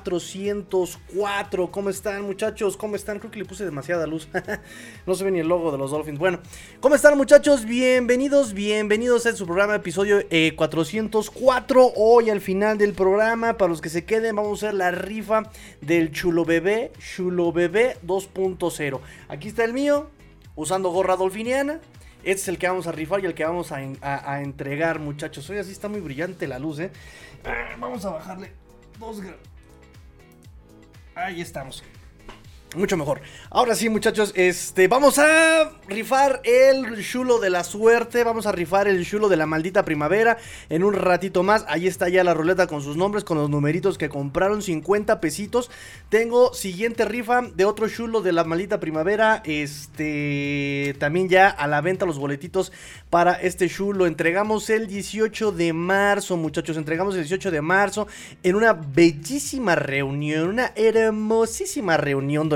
episodio 404. ¿Cómo están, muchachos? ¿Cómo están? Creo que le puse demasiada luz. no se ve ni el logo de los Dolphins. Bueno, ¿cómo están, muchachos? Bienvenidos, bienvenidos a su programa, episodio 404. Eh, Hoy, al final del programa, para los que se queden, vamos a hacer la rifa del Chulo Bebé, Chulo Bebé 2.0. Aquí está el mío, usando gorra dolfiniana. Este es el que vamos a rifar y el que vamos a, entregar, muchachos. Hoy así está muy brillante la luz, ¿eh? Ah, vamos a bajarle dos Ahí estamos. Mucho mejor. Ahora sí, muchachos, este, vamos a rifar el chulo de la suerte. Vamos a rifar el chulo de la maldita primavera. En un ratito más. Ahí está ya la ruleta con sus nombres, con los numeritos que compraron. 50 pesitos. Tengo siguiente rifa de otro chulo de la maldita primavera. Este, también ya a la venta los boletitos para este chulo. Entregamos el 18 de marzo, muchachos. Entregamos el 18 de marzo en una bellísima reunión. Una hermosísima reunión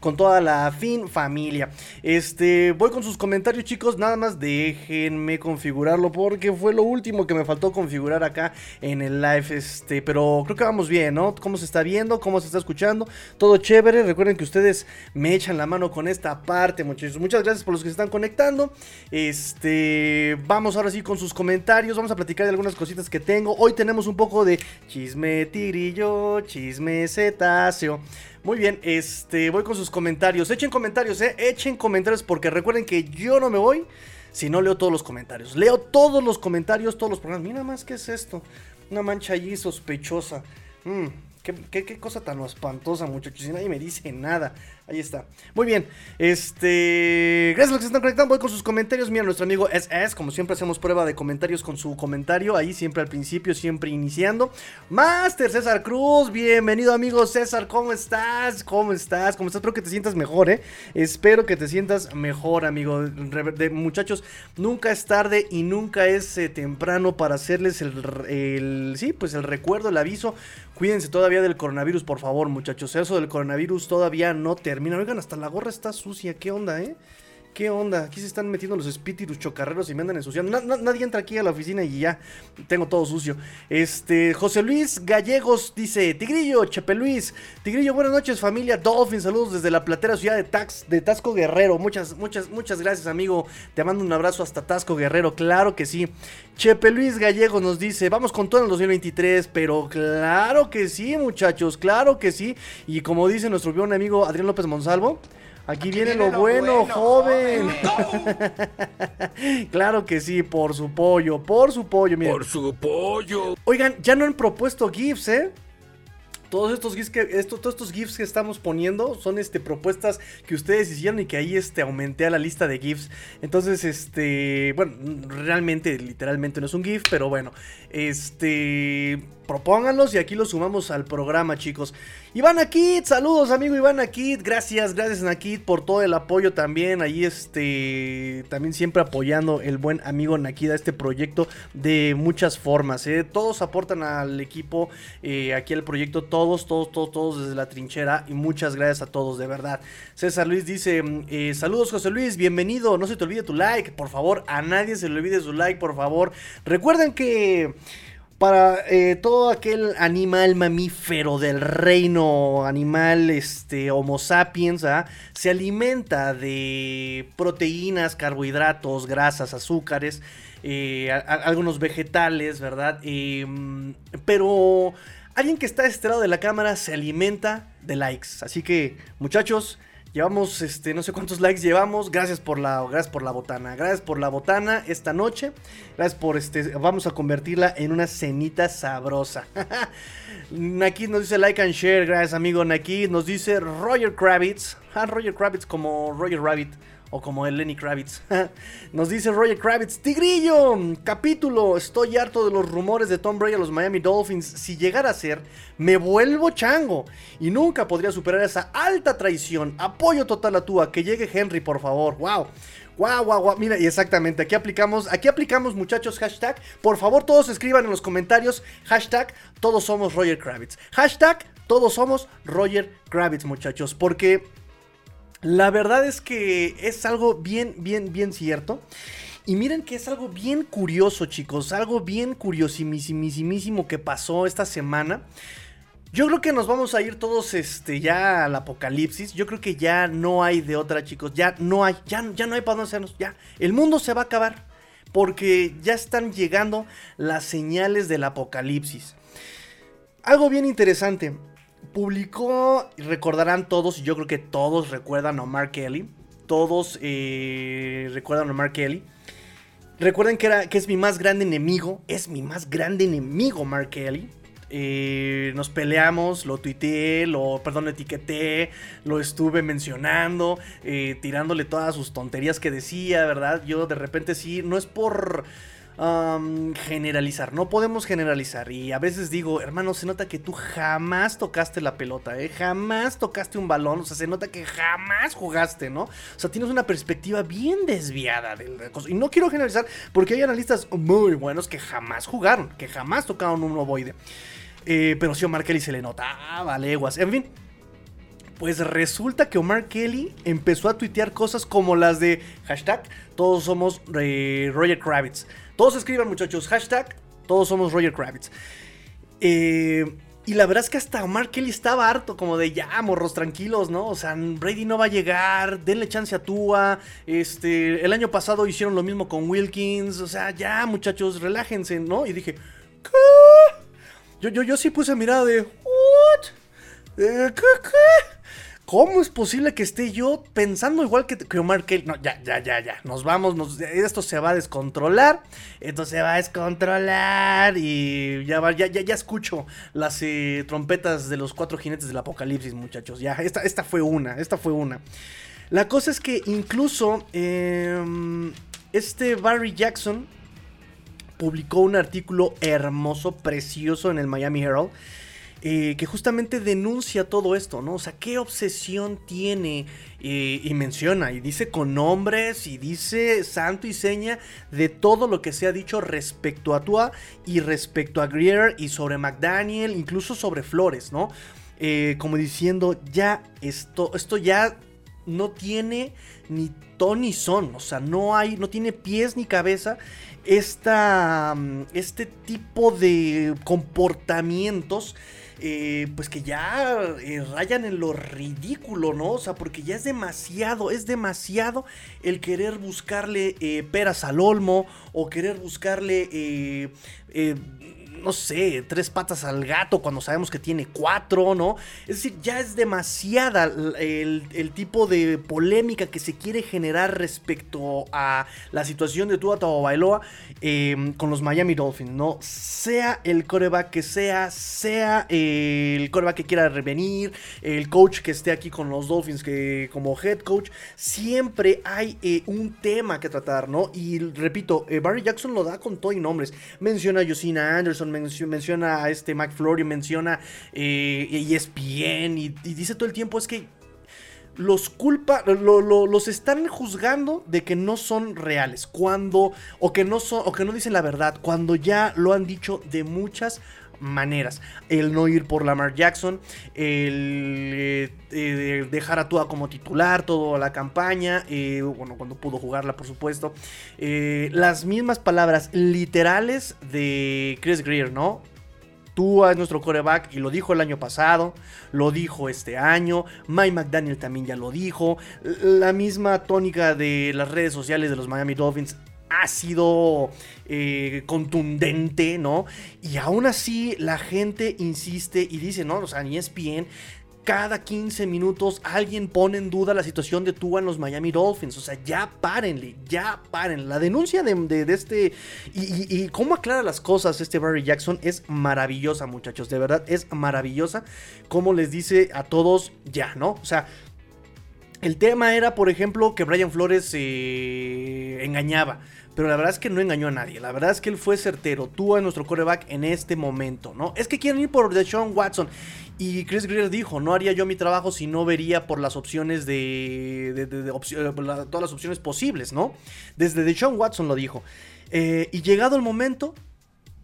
Con toda la fin familia. Este, voy con sus comentarios, chicos. Nada más déjenme configurarlo porque fue lo último que me faltó configurar acá en el live. Este, pero creo que vamos bien, ¿no? ¿Cómo se está viendo? ¿Cómo se está escuchando? Todo chévere. Recuerden que ustedes me echan la mano con esta parte, muchachos. Muchas gracias por los que se están conectando. Este, vamos ahora sí con sus comentarios. Vamos a platicar de algunas cositas que tengo. Hoy tenemos un poco de chisme tigrillo, chisme cetáceo. Muy bien, este, voy con sus comentarios. Echen comentarios, eh. Echen comentarios porque recuerden que yo no me voy si no leo todos los comentarios. Leo todos los comentarios, todos los programas. Mira más, ¿qué es esto? Una mancha allí sospechosa. Mm, qué, cosa tan espantosa, muchachos. Y nadie me dice nada. Ahí está. Muy bien. Este. Gracias a los que se están conectando. Voy con sus comentarios. Mira, nuestro amigo SS. Como siempre, hacemos prueba de comentarios con su comentario. Ahí siempre al principio, siempre iniciando. Master César Cruz. Bienvenido, amigo César. ¿Cómo estás? ¿Cómo estás? ¿Cómo estás? Espero que te sientas mejor, ¿eh? Espero que te sientas mejor, amigo. De, muchachos, nunca es tarde y nunca es eh, temprano para hacerles el. Sí, pues el recuerdo, el aviso. Cuídense todavía del coronavirus, por favor, muchachos. Eso del coronavirus todavía no te termina. Oigan, hasta la gorra está sucia. ¿Qué onda, eh? ¿Qué onda? Aquí se están metiendo los espíritus chocarreros y me andan ensuciando. nadie entra aquí a la oficina y ya tengo todo sucio. Este, José Luis Gallegos dice: Tigrillo, Chepe Luis. Tigrillo, buenas noches, familia Dolphin. Saludos desde la platera ciudad de, Tax, de Tasco Guerrero. Muchas, muchas, muchas gracias, amigo. Te mando un abrazo hasta Tasco Guerrero. Claro que sí. Chepe Luis Gallegos nos dice: Vamos con todo en el 2023. Pero claro que sí, muchachos. Claro que sí. Y como dice nuestro buen amigo Adrián López Monsalvo. Aquí, viene, lo, bueno, joven. claro que sí, por su pollo, por su pollo, miren. Por su pollo. Oigan, ya no han propuesto GIFs, ¿eh? Todos estos GIFs que, todos estos GIFs que estamos poniendo son este, propuestas que ustedes hicieron y que ahí este, aumenté a la lista de GIFs. Entonces, este, bueno, realmente, literalmente no es un GIF, pero bueno, este, propónganlos y aquí los sumamos al programa, chicos. Iván Akit, saludos amigo Iván Akit, gracias, gracias Nakit por todo el apoyo también, ahí este, también siempre apoyando el buen amigo Nakid a este proyecto de muchas formas, ¿eh? todos aportan al equipo, eh, aquí al proyecto, todos, todos, todos, todos desde la trinchera y muchas gracias a todos, de verdad. César Luis dice, eh, saludos José Luis, bienvenido, no se te olvide tu like, por favor, a nadie se le olvide su like, por favor. Recuerden que para eh, todo aquel animal mamífero del reino animal este, Homo sapiens, ¿ah? se alimenta de proteínas, carbohidratos, grasas, azúcares, eh, algunos vegetales, ¿verdad? Em, pero alguien que está a este lado de la cámara se alimenta de likes. Así que, muchachos, Llevamos, este, no sé cuántos likes llevamos. Gracias por la, gracias por la botana. Gracias por la botana esta noche. Gracias por este, vamos a convertirla en una cenita sabrosa. Nakid nos dice like and share. Gracias, amigo Nakid. Nos dice Roger Kravitz. Ah, Roger Kravitz como Roger Rabbit o como el Lenny Kravitz. Nos dice Roger Kravitz, Tigrillo, capítulo, estoy harto de los rumores de Tom Brady a los Miami Dolphins. Si llegara a ser, me vuelvo chango y nunca podría superar esa alta traición. Apoyo total a tú, que llegue Henry, por favor. Wow. Wow, wow, wow. Mira, y exactamente, aquí aplicamos, aquí aplicamos, muchachos, hashtag. Por favor, todos escriban en los comentarios, hashtag, todos somos Roger Kravitz. Hashtag, todos somos Roger Kravitz, muchachos. Porque la verdad es que es algo bien, bien, bien cierto. Y miren que es algo bien curioso, chicos. Algo bien curiosísimo que pasó esta semana. Yo creo que nos vamos a ir todos este, ya al apocalipsis. Yo creo que ya no hay de otra, chicos. Ya no hay, ya, ya no hay para dónde hacernos. Ya, el mundo se va a acabar. Porque ya están llegando las señales del apocalipsis. Algo bien interesante. Publicó, recordarán todos, y yo creo que todos recuerdan a Mark Kelly. Todos eh, recuerdan a Mark Kelly. Recuerden que, era, que es mi más grande enemigo. Es mi más grande enemigo, Mark Kelly. Eh, nos peleamos, lo tuiteé, lo, perdón, lo etiqueté, lo estuve mencionando, eh, tirándole todas sus tonterías que decía, ¿verdad? Yo de repente sí, no es por generalizar, no podemos generalizar. Y a veces digo, hermano, se nota que tú jamás tocaste la pelota, ¿eh? jamás tocaste un balón, o sea, se nota que jamás jugaste, ¿no? O sea, tienes una perspectiva bien desviada de la cosa. Y no quiero generalizar porque hay analistas muy buenos que jamás jugaron, que jamás tocaron un ovoide. Eh, pero si Omar Kelly se le notaba leguas. En fin. Pues resulta que Omar Kelly empezó a tuitear cosas como las de hashtag todos somos eh, Roger Kravitz. Todos escriban muchachos, hashtag todos somos Roger Kravitz. Eh, y la verdad es que hasta Omar Kelly estaba harto, como de ya, morros, tranquilos, ¿no? O sea, Brady no va a llegar, denle chance a Tua. Este, el año pasado hicieron lo mismo con Wilkins, o sea, ya, muchachos, relájense, ¿no? Y dije, ¿qué? Yo, yo, yo sí puse mirada de. ¿What? ¿Qué, qué? ¿Cómo es posible que esté yo pensando igual que, que Omar Kelly? No, ya, ya, ya, ya. Nos vamos, esto se va a descontrolar. Esto se va a descontrolar. Y ya, ya, ya, ya escucho las eh, trompetas de los cuatro jinetes del apocalipsis, muchachos. Ya, esta, esta fue una, esta fue una. La cosa es que incluso em, este Barry Jackson publicó un artículo hermoso, precioso en el Miami Herald. Eh, que justamente denuncia todo esto, ¿no? O sea, qué obsesión tiene eh, y menciona, y dice con nombres, y dice santo y seña de todo lo que se ha dicho respecto a Tua y respecto a Greer y sobre McDaniel, incluso sobre Flores, ¿no? Eh, como diciendo, ya esto, esto ya no tiene ni ton ni son, o sea, no hay, no tiene pies ni cabeza esta, mm, este tipo de comportamientos. Eh, pues que ya eh, rayan en lo ridículo, ¿no? O sea, porque ya es demasiado, es demasiado el querer buscarle eh, peras al olmo o querer buscarle no sé, tres patas al gato cuando sabemos que tiene cuatro, ¿no? Es decir, ya es demasiada el, tipo de polémica que se quiere generar respecto a la situación de Tua Tagovailoa eh, con los Miami Dolphins, ¿no? Sea el coreback que sea, sea el coreback que quiera revenir, el coach que esté aquí con los Dolphins que como head coach, siempre hay eh, un tema que tratar, ¿no? Y repito, eh, Barry Jackson lo da con todo y nombres. Menciona a Josina Anderson, menciona a este McFlurry, menciona eh, ESPN y, dice todo el tiempo es que los culpa, los están juzgando de que no son reales, cuando, o que no son, o que no dicen la verdad, cuando ya lo han dicho de muchas maneras. El no ir por Lamar Jackson, el eh, eh, dejar a Tua como titular toda la campaña, eh, bueno, cuando pudo jugarla, por supuesto. las mismas palabras literales de Chris Greer, ¿no? Tua es nuestro coreback y lo dijo el año pasado, lo dijo este año, Mike McDaniel también ya lo dijo, la misma tónica de las redes sociales de los Miami Dolphins ha sido eh, contundente, ¿no? Y aún así la gente insiste y dice, no, o sea, ni ESPN cada 15 minutos alguien pone en duda la situación de Tua en los Miami Dolphins. O sea, ya párenle, ya paren. La denuncia de, este y, y, cómo aclara las cosas este Barry Jackson es maravillosa, muchachos. De verdad, es maravillosa. Como les dice a todos, ya, ¿no? O sea, el tema era, por ejemplo, que Brian Flores se engañaba. Pero la verdad es que no engañó a nadie. La verdad es que él fue certero. Tú a nuestro coreback en este momento, ¿no? Es que quieren ir por Deshaun Watson. Y Chris Greer dijo, no haría yo mi trabajo si no vería por las opciones de... de, eh, todas las opciones posibles, ¿no? Desde Deshaun Watson lo dijo. Eh, y llegado el momento,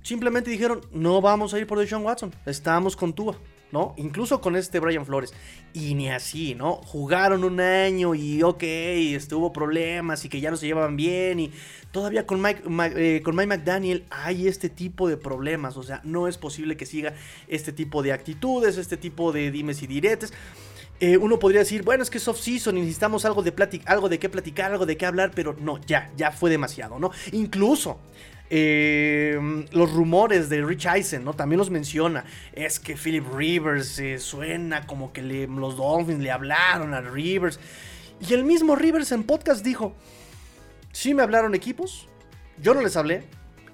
simplemente dijeron, no vamos a ir por Deshaun Watson. Estamos con Tua. ¿No? Incluso con este Brian Flores. Y ni así, ¿no? Jugaron un año y ok, estuvo problemas y que ya no se llevaban bien y todavía con Mike, eh, con Mike McDaniel hay este tipo de problemas. O sea, no es posible que siga este tipo de actitudes, este tipo de dimes y diretes. Eh, uno podría decir, bueno, es que es off-season y necesitamos algo de, algo de qué platicar, algo de qué hablar, pero no, ya, ya fue demasiado, ¿no? Incluso eh, los rumores de Rich Eisen, ¿no? También los menciona. Es que Philip Rivers eh, suena como que los Dolphins le hablaron a Rivers. Y el mismo Rivers en podcast dijo: Sí, me hablaron equipos. Yo no les hablé.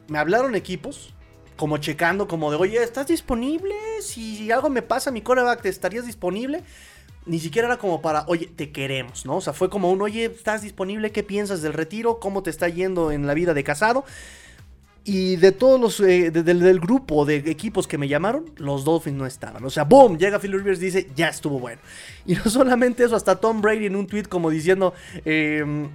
Me hablaron equipos. Como checando, como de, oye, ¿estás disponible? Si algo me pasa, mi coreback, ¿te estarías disponible? Ni siquiera era como para, oye, te queremos, ¿no? O sea, fue como un, oye, ¿estás disponible? ¿Qué piensas del retiro? ¿Cómo te está yendo en la vida de casado? Y de todos los, eh, del, grupo de equipos que me llamaron, los Dolphins no estaban. O sea, boom, llega Phil Rivers y dice, ya estuvo bueno. Y no solamente eso, hasta Tom Brady en un tweet como diciendo, em,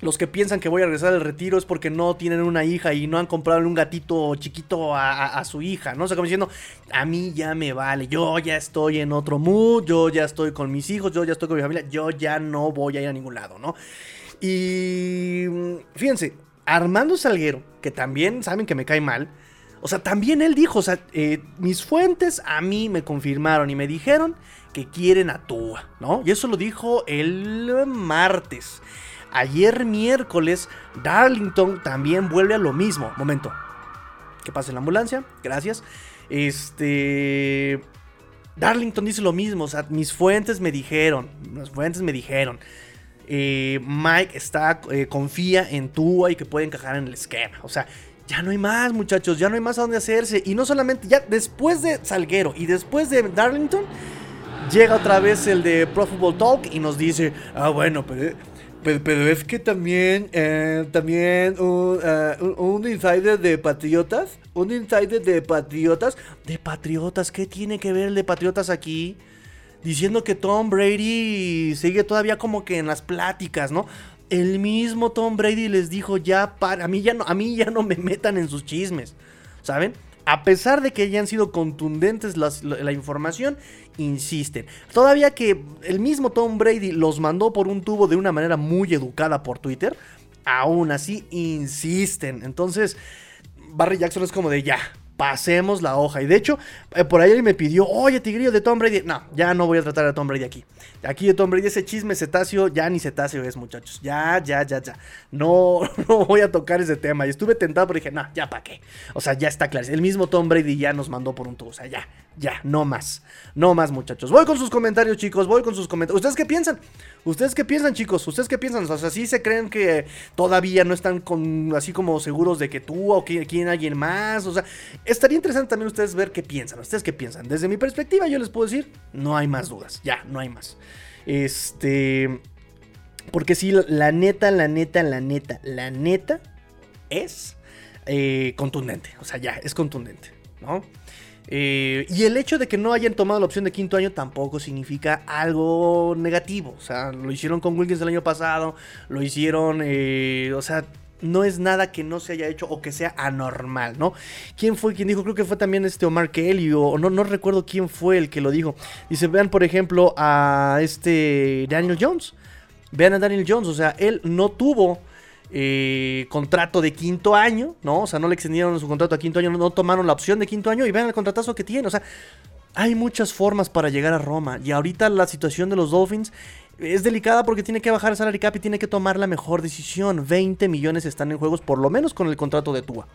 los que piensan que voy a regresar al retiro es porque no tienen una hija y no han comprado un gatito chiquito a, su hija, ¿no? O sea, como diciendo, a mí ya me vale, yo ya estoy en otro mood, yo ya estoy con mis hijos, yo ya estoy con mi familia, yo ya no voy a ir a ningún lado, ¿no? Y fíjense, Armando Salguero, que también saben que me cae mal, o sea, también él dijo, o sea, eh, mis fuentes a mí me confirmaron y me dijeron que quieren a Tua, ¿no? Y eso lo dijo el martes. Ayer miércoles, Darlington también vuelve a lo mismo. Momento. Que pase la ambulancia, gracias. Este... Darlington dice lo mismo, o sea, mis fuentes me dijeron, mis fuentes me dijeron eh, Mike está, eh, confía en Tua y que puede encajar en el esquema. O sea, ya no hay más, muchachos, ya no hay más a dónde hacerse. Y no solamente, ya después de Salguero y después de Darlington, llega otra vez el de Pro Football Talk y nos dice, ah, bueno, pero... Pero, es que también, eh, también un, un, insider de Patriotas, un insider de Patriotas, de Patriotas, ¿qué tiene que ver el de Patriotas aquí? Diciendo que Tom Brady sigue todavía como que en las pláticas, ¿no? El mismo Tom Brady les dijo ya para a mí ya no a mí ya no me metan en sus chismes, ¿saben? A pesar de que hayan sido contundentes la, información, insisten. Todavía que el mismo Tom Brady los mandó por un tubo de una manera muy educada por Twitter, aún así insisten. Entonces, Barry Jackson es como de ya, pasemos la hoja. Y de hecho, eh, por ahí me pidió, oye, Tigrillo de Tom Brady. No, ya no voy a tratar a Tom Brady aquí. Aquí de Tom Brady, ese chisme cetáceo, ya ni cetáceo es, muchachos. Ya, ya, ya, ya. No, no voy a tocar ese tema. Y estuve tentado, pero dije, no, ya para qué. O sea, ya está claro. El mismo Tom Brady ya nos mandó por un tubo. O sea, ya, ya, no más. No más, muchachos. Voy con sus comentarios, chicos. Voy con sus comentarios. ¿Ustedes qué piensan? ¿Ustedes qué piensan, chicos? ¿Ustedes qué piensan? O sea, ¿sí se creen que todavía no están con, así como seguros de que tú o que quieren alguien más? O sea, estaría interesante también ustedes ver qué piensan. ¿Ustedes qué piensan? Desde mi perspectiva, yo les puedo decir, no hay más dudas. Ya, no hay más. Este. Porque si la neta, la neta, la neta, la neta es eh, contundente. O sea, ya, es contundente, ¿no? Eh, y el hecho de que no hayan tomado la opción de quinto año tampoco significa algo negativo. O sea, lo hicieron con Wilkins el año pasado, lo hicieron, eh, o sea, no es nada que no se haya hecho o que sea anormal, ¿no? ¿Quién fue quien dijo? Creo que fue también este Omar Kelly o no, no recuerdo quién fue el que lo dijo. Dice, vean por ejemplo a este Daniel Jones. Vean a Daniel Jones, o sea, él no tuvo eh, contrato de quinto año, ¿no? O sea, no le extendieron su contrato a quinto año, no tomaron la opción de quinto año y vean el contratazo que tiene, o sea, hay muchas formas para llegar a Roma y ahorita la situación de los Dolphins es delicada porque tiene que bajar el salary cap y tiene que tomar la mejor decisión. 20 millones están en juegos, por lo menos con el contrato de Tua.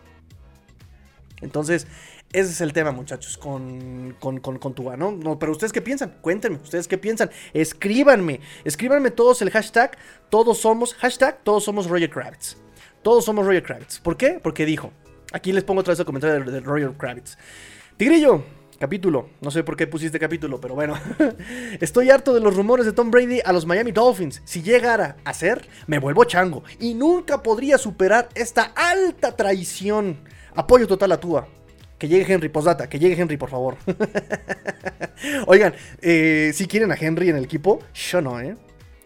Entonces, ese es el tema, muchachos, con, con, con, Tua, ¿no? ¿no? Pero ustedes qué piensan? Cuéntenme, ustedes qué piensan. Escríbanme, escríbanme todos el hashtag, todos somos, hashtag, todos somos Roger Kravitz. Todos somos Roger Kravitz. ¿Por qué? Porque dijo, aquí les pongo otra vez el comentario de, de Roger Kravitz. Tigrillo, Capítulo. No sé por qué pusiste capítulo, pero bueno. Estoy harto de los rumores de Tom Brady a los Miami Dolphins. Si llegara a ser, me vuelvo chango. Y nunca podría superar esta alta traición. Apoyo total a Tua. Que llegue Henry, posdata, que llegue Henry, por favor. Oigan, eh, si quieren a Henry en el equipo, yo no, ¿eh?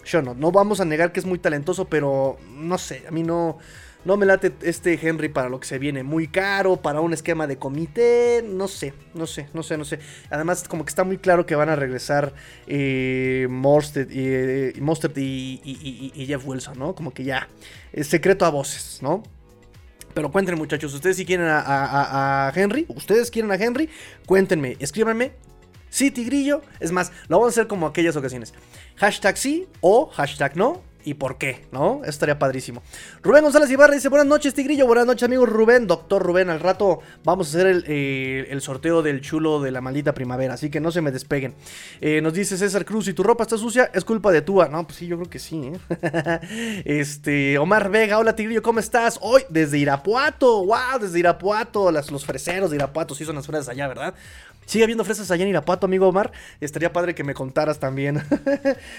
Yo no. No vamos a negar que es muy talentoso, pero no sé, a mí no No me late este Henry para lo que se viene. Muy caro, para un esquema de comité. No sé, no sé, no sé, no sé. Además, como que está muy claro que van a regresar eh, eh y, Jeff Wilson, ¿no? Como que ya. Es secreto a voces, ¿no? Pero cuéntenme, muchachos, ¿ustedes si quieren a, Henry? ¿Ustedes quieren a Henry? Cuéntenme, escríbanme. Sí, Tigrillo. Es más, lo vamos a hacer como aquellas ocasiones. Hashtag sí o hashtag no y por qué, ¿no? Estaría padrísimo. Rubén González Ibarra dice, buenas noches, Tigrillo, buenas noches, amigo Rubén, doctor Rubén, al rato vamos a hacer el, eh, sorteo del chulo de la maldita primavera, así que no se me despeguen. Eh, nos dice César Cruz, si tu ropa está sucia, es culpa de Túa. No, pues sí, yo creo que sí, ¿eh? este, Omar Vega, hola Tigrillo, ¿cómo estás? Hoy desde Irapuato, wow, desde Irapuato, las, los freseros de Irapuato, sí son las fresas allá, ¿verdad? Sigue habiendo fresas allá en Irapuato, amigo Omar. Estaría padre que me contaras también.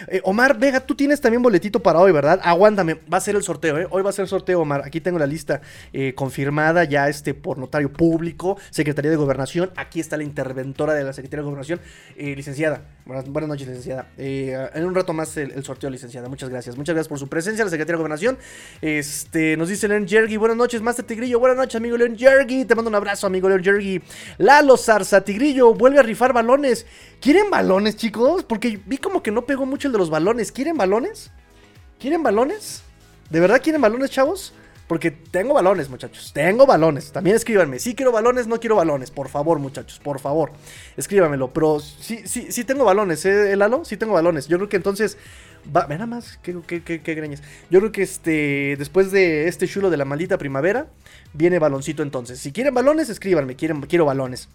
Eh, Omar Vega, tú tienes también boletito para hoy, ¿verdad? Aguántame, va a ser el sorteo, ¿eh? Hoy va a ser el sorteo, Omar. Aquí tengo la lista eh, confirmada ya este por notario público, Secretaría de Gobernación. Aquí está la interventora de la Secretaría de Gobernación, eh, licenciada. Buenas, noches, licenciada. en un rato más el, sorteo, licenciada. Muchas gracias. Muchas gracias por su presencia, la Secretaría de Gobernación. Este, nos dice Leon Jergy. Buenas noches, Master Tigrillo. Buenas noches, amigo Leon Jergy. Te mando un abrazo, amigo Leon Jergy. Lalo Zarza Tigrillo vuelve a rifar balones. ¿Quieren balones, chicos? Porque vi como que no pegó mucho el de los balones. ¿Quieren balones? ¿Quieren balones? ¿De verdad quieren balones, chavos? Porque tengo balones, muchachos. Tengo balones. También escríbanme. Si quiero balones, no quiero balones. Por favor, muchachos. Por favor. Escríbanmelo. Pero sí, sí, sí tengo balones, ¿eh, Lalo? Sí tengo balones. Yo creo que entonces. Va, nada más. ¿Qué, qué, qué, qué? Yo creo que este. Después de este chulo de la maldita primavera. Viene baloncito entonces. Si quieren balones, escríbanme. Quieren, quiero balones.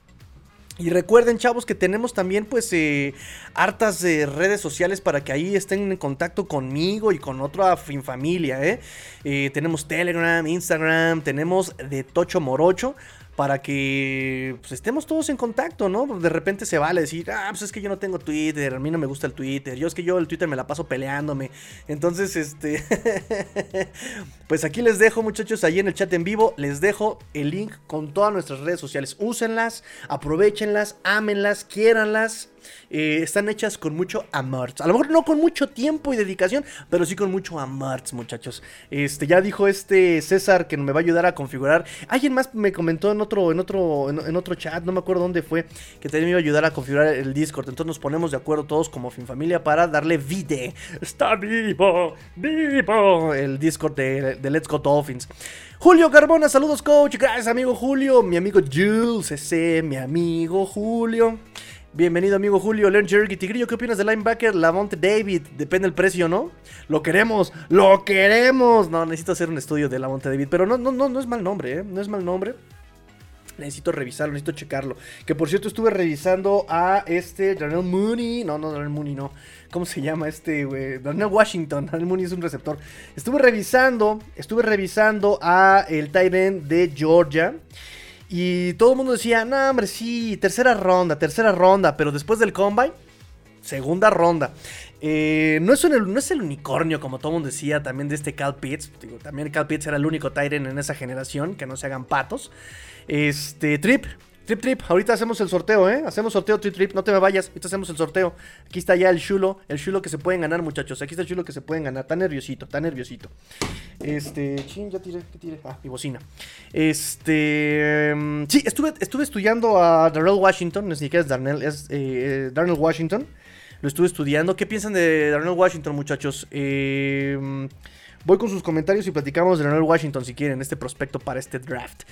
Y recuerden, chavos, que tenemos también, pues, eh, hartas de redes sociales para que ahí estén en contacto conmigo y con otra familia, ¿eh? ¿eh? Tenemos Telegram, Instagram, tenemos de Tocho Morocho para que pues, estemos todos en contacto, ¿no? De repente se vale decir, ah, pues es que yo no tengo Twitter, a mí no me gusta el Twitter, yo es que yo el Twitter me la paso peleándome. Entonces, este, pues aquí les dejo, muchachos, ahí en el chat en vivo, les dejo el link con todas nuestras redes sociales. Úsenlas, aprovechenlas, ámenlas, quiéranlas. Eh, están hechas con mucho amor. A lo mejor no con mucho tiempo y dedicación, pero sí con mucho amor, muchachos. Este, ya dijo este César que me va a ayudar a configurar. Alguien más me comentó en otro, en otro, en, otro chat, no me acuerdo dónde fue, que también me iba a ayudar a configurar el Discord. Entonces nos ponemos de acuerdo todos como fin familia para darle vida. Está vivo, vivo. El Discord de, de Let's Go Dolphins. Julio Carbona, saludos coach, gracias amigo Julio, mi amigo Jules, ese, mi amigo Julio. Bienvenido, amigo Julio. Leon Jerky Tigrillo, ¿qué opinas del linebacker Lavonte David? Depende del precio, ¿no? Lo queremos, lo queremos. No, necesito hacer un estudio de Lavonte David, pero no, no, no, no es mal nombre, ¿eh? No es mal nombre. Necesito revisarlo, necesito checarlo. Que por cierto, estuve revisando a este Darnell Mooney. No, no, Darnell Mooney, no. ¿Cómo se llama este, güey? Darnell Washington. Darnell Mooney es un receptor. Estuve revisando, estuve revisando a el Tyrant de Georgia. Y todo el mundo decía, no, hombre, sí, tercera ronda, tercera ronda, pero después del combine, segunda ronda. Eh, no, es no es el unicornio, como todo el mundo decía, también de este Cal Pitts. Digo, también Cal Pitts era el único Tyrant en esa generación, que no se hagan patos. Este, Trip, Trip Trip, ahorita hacemos el sorteo, ¿eh? Hacemos sorteo Trip Trip, no te me vayas, ahorita hacemos el sorteo. Aquí está ya el chulo, el chulo que se pueden ganar, muchachos. Aquí está el chulo que se pueden ganar, está nerviosito, está nerviosito. Este, chin, ya tiré, ¿qué tiré? Ah, mi bocina. Este, mm, sí, estuve, estuve estudiando a Darnell Washington, no sé siquiera es Darnell, es eh, Darnell Washington. Lo estuve estudiando. ¿Qué piensan de Darnell Washington, muchachos? Eh, mm, voy con sus comentarios y platicamos de Darnell Washington si quieren, este prospecto para este draft.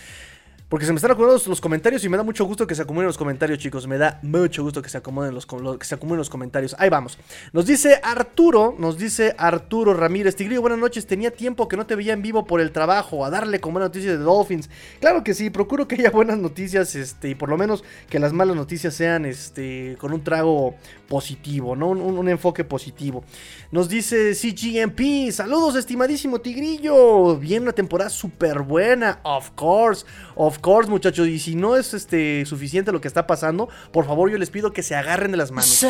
Porque se me están acumulando los comentarios y me da mucho gusto que se acumulen los comentarios, chicos. Me da mucho gusto que se acomoden los, que se acumulen los comentarios. Ahí vamos. Nos dice Arturo, nos dice Arturo Ramírez. Tigrillo, buenas noches. Tenía tiempo que no te veía en vivo por el trabajo. A darle como buenas noticias de Dolphins. Claro que sí, procuro que haya buenas noticias, este, y por lo menos que las malas noticias sean, este, con un trago positivo, ¿no? Un, enfoque positivo. Nos dice CGMP. Saludos, estimadísimo Tigrillo. Viene una temporada súper buena. Of course. Of course, muchachos. Y si no es este, suficiente lo que está pasando, por favor, yo les pido que se agarren de las manos.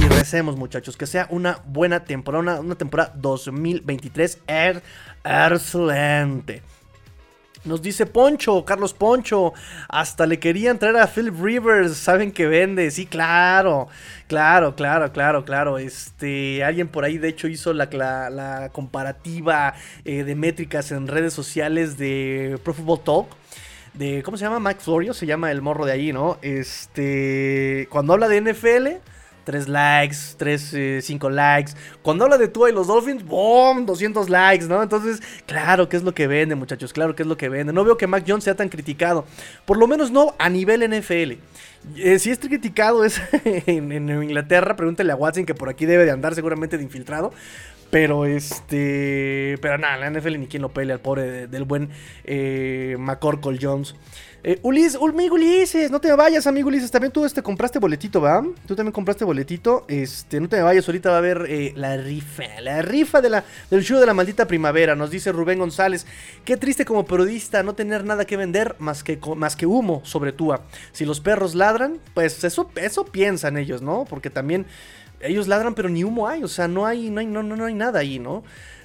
Y recemos, muchachos, que sea una buena temporada, una, temporada 2023 excelente. Nos dice Poncho, Carlos Poncho, hasta le querían traer a Philip Rivers, saben que vende, sí, claro, claro, claro, claro, claro, este, alguien por ahí de hecho hizo la, la, comparativa eh, de métricas en redes sociales de Pro Football Talk, de, ¿cómo se llama? Mike Florio, se llama el morro de ahí, ¿no? Este, cuando habla de NFL 3 likes, 3, 5 eh, likes. Cuando habla de Tua y los Dolphins, ¡boom! 200 likes, ¿no? Entonces, claro que es lo que vende, muchachos, claro que es lo que vende. No veo que Mac Jones sea tan criticado, por lo menos no a nivel NFL. Eh, si es criticado es en, Inglaterra, pregúntele a Watson que por aquí debe de andar seguramente de infiltrado. Pero este. Pero nada, la NFL ni quien lo pele al pobre del buen eh, McCorkle Jones. Eh, Ulises, amigo Ulises, no te vayas, amigo Ulises. También tú este, compraste boletito, ¿va? Tú también compraste boletito. Este, no te vayas, ahorita va a haber eh, la rifa. La rifa de la, del show de la maldita primavera. Nos dice Rubén González. Qué triste como periodista no tener nada que vender más que, más que humo sobre Tua. Si los perros ladran, pues eso, eso piensan ellos, ¿no? Porque también ellos ladran, pero ni humo hay. O sea, no hay, no hay, no, no, no hay nada ahí, ¿no?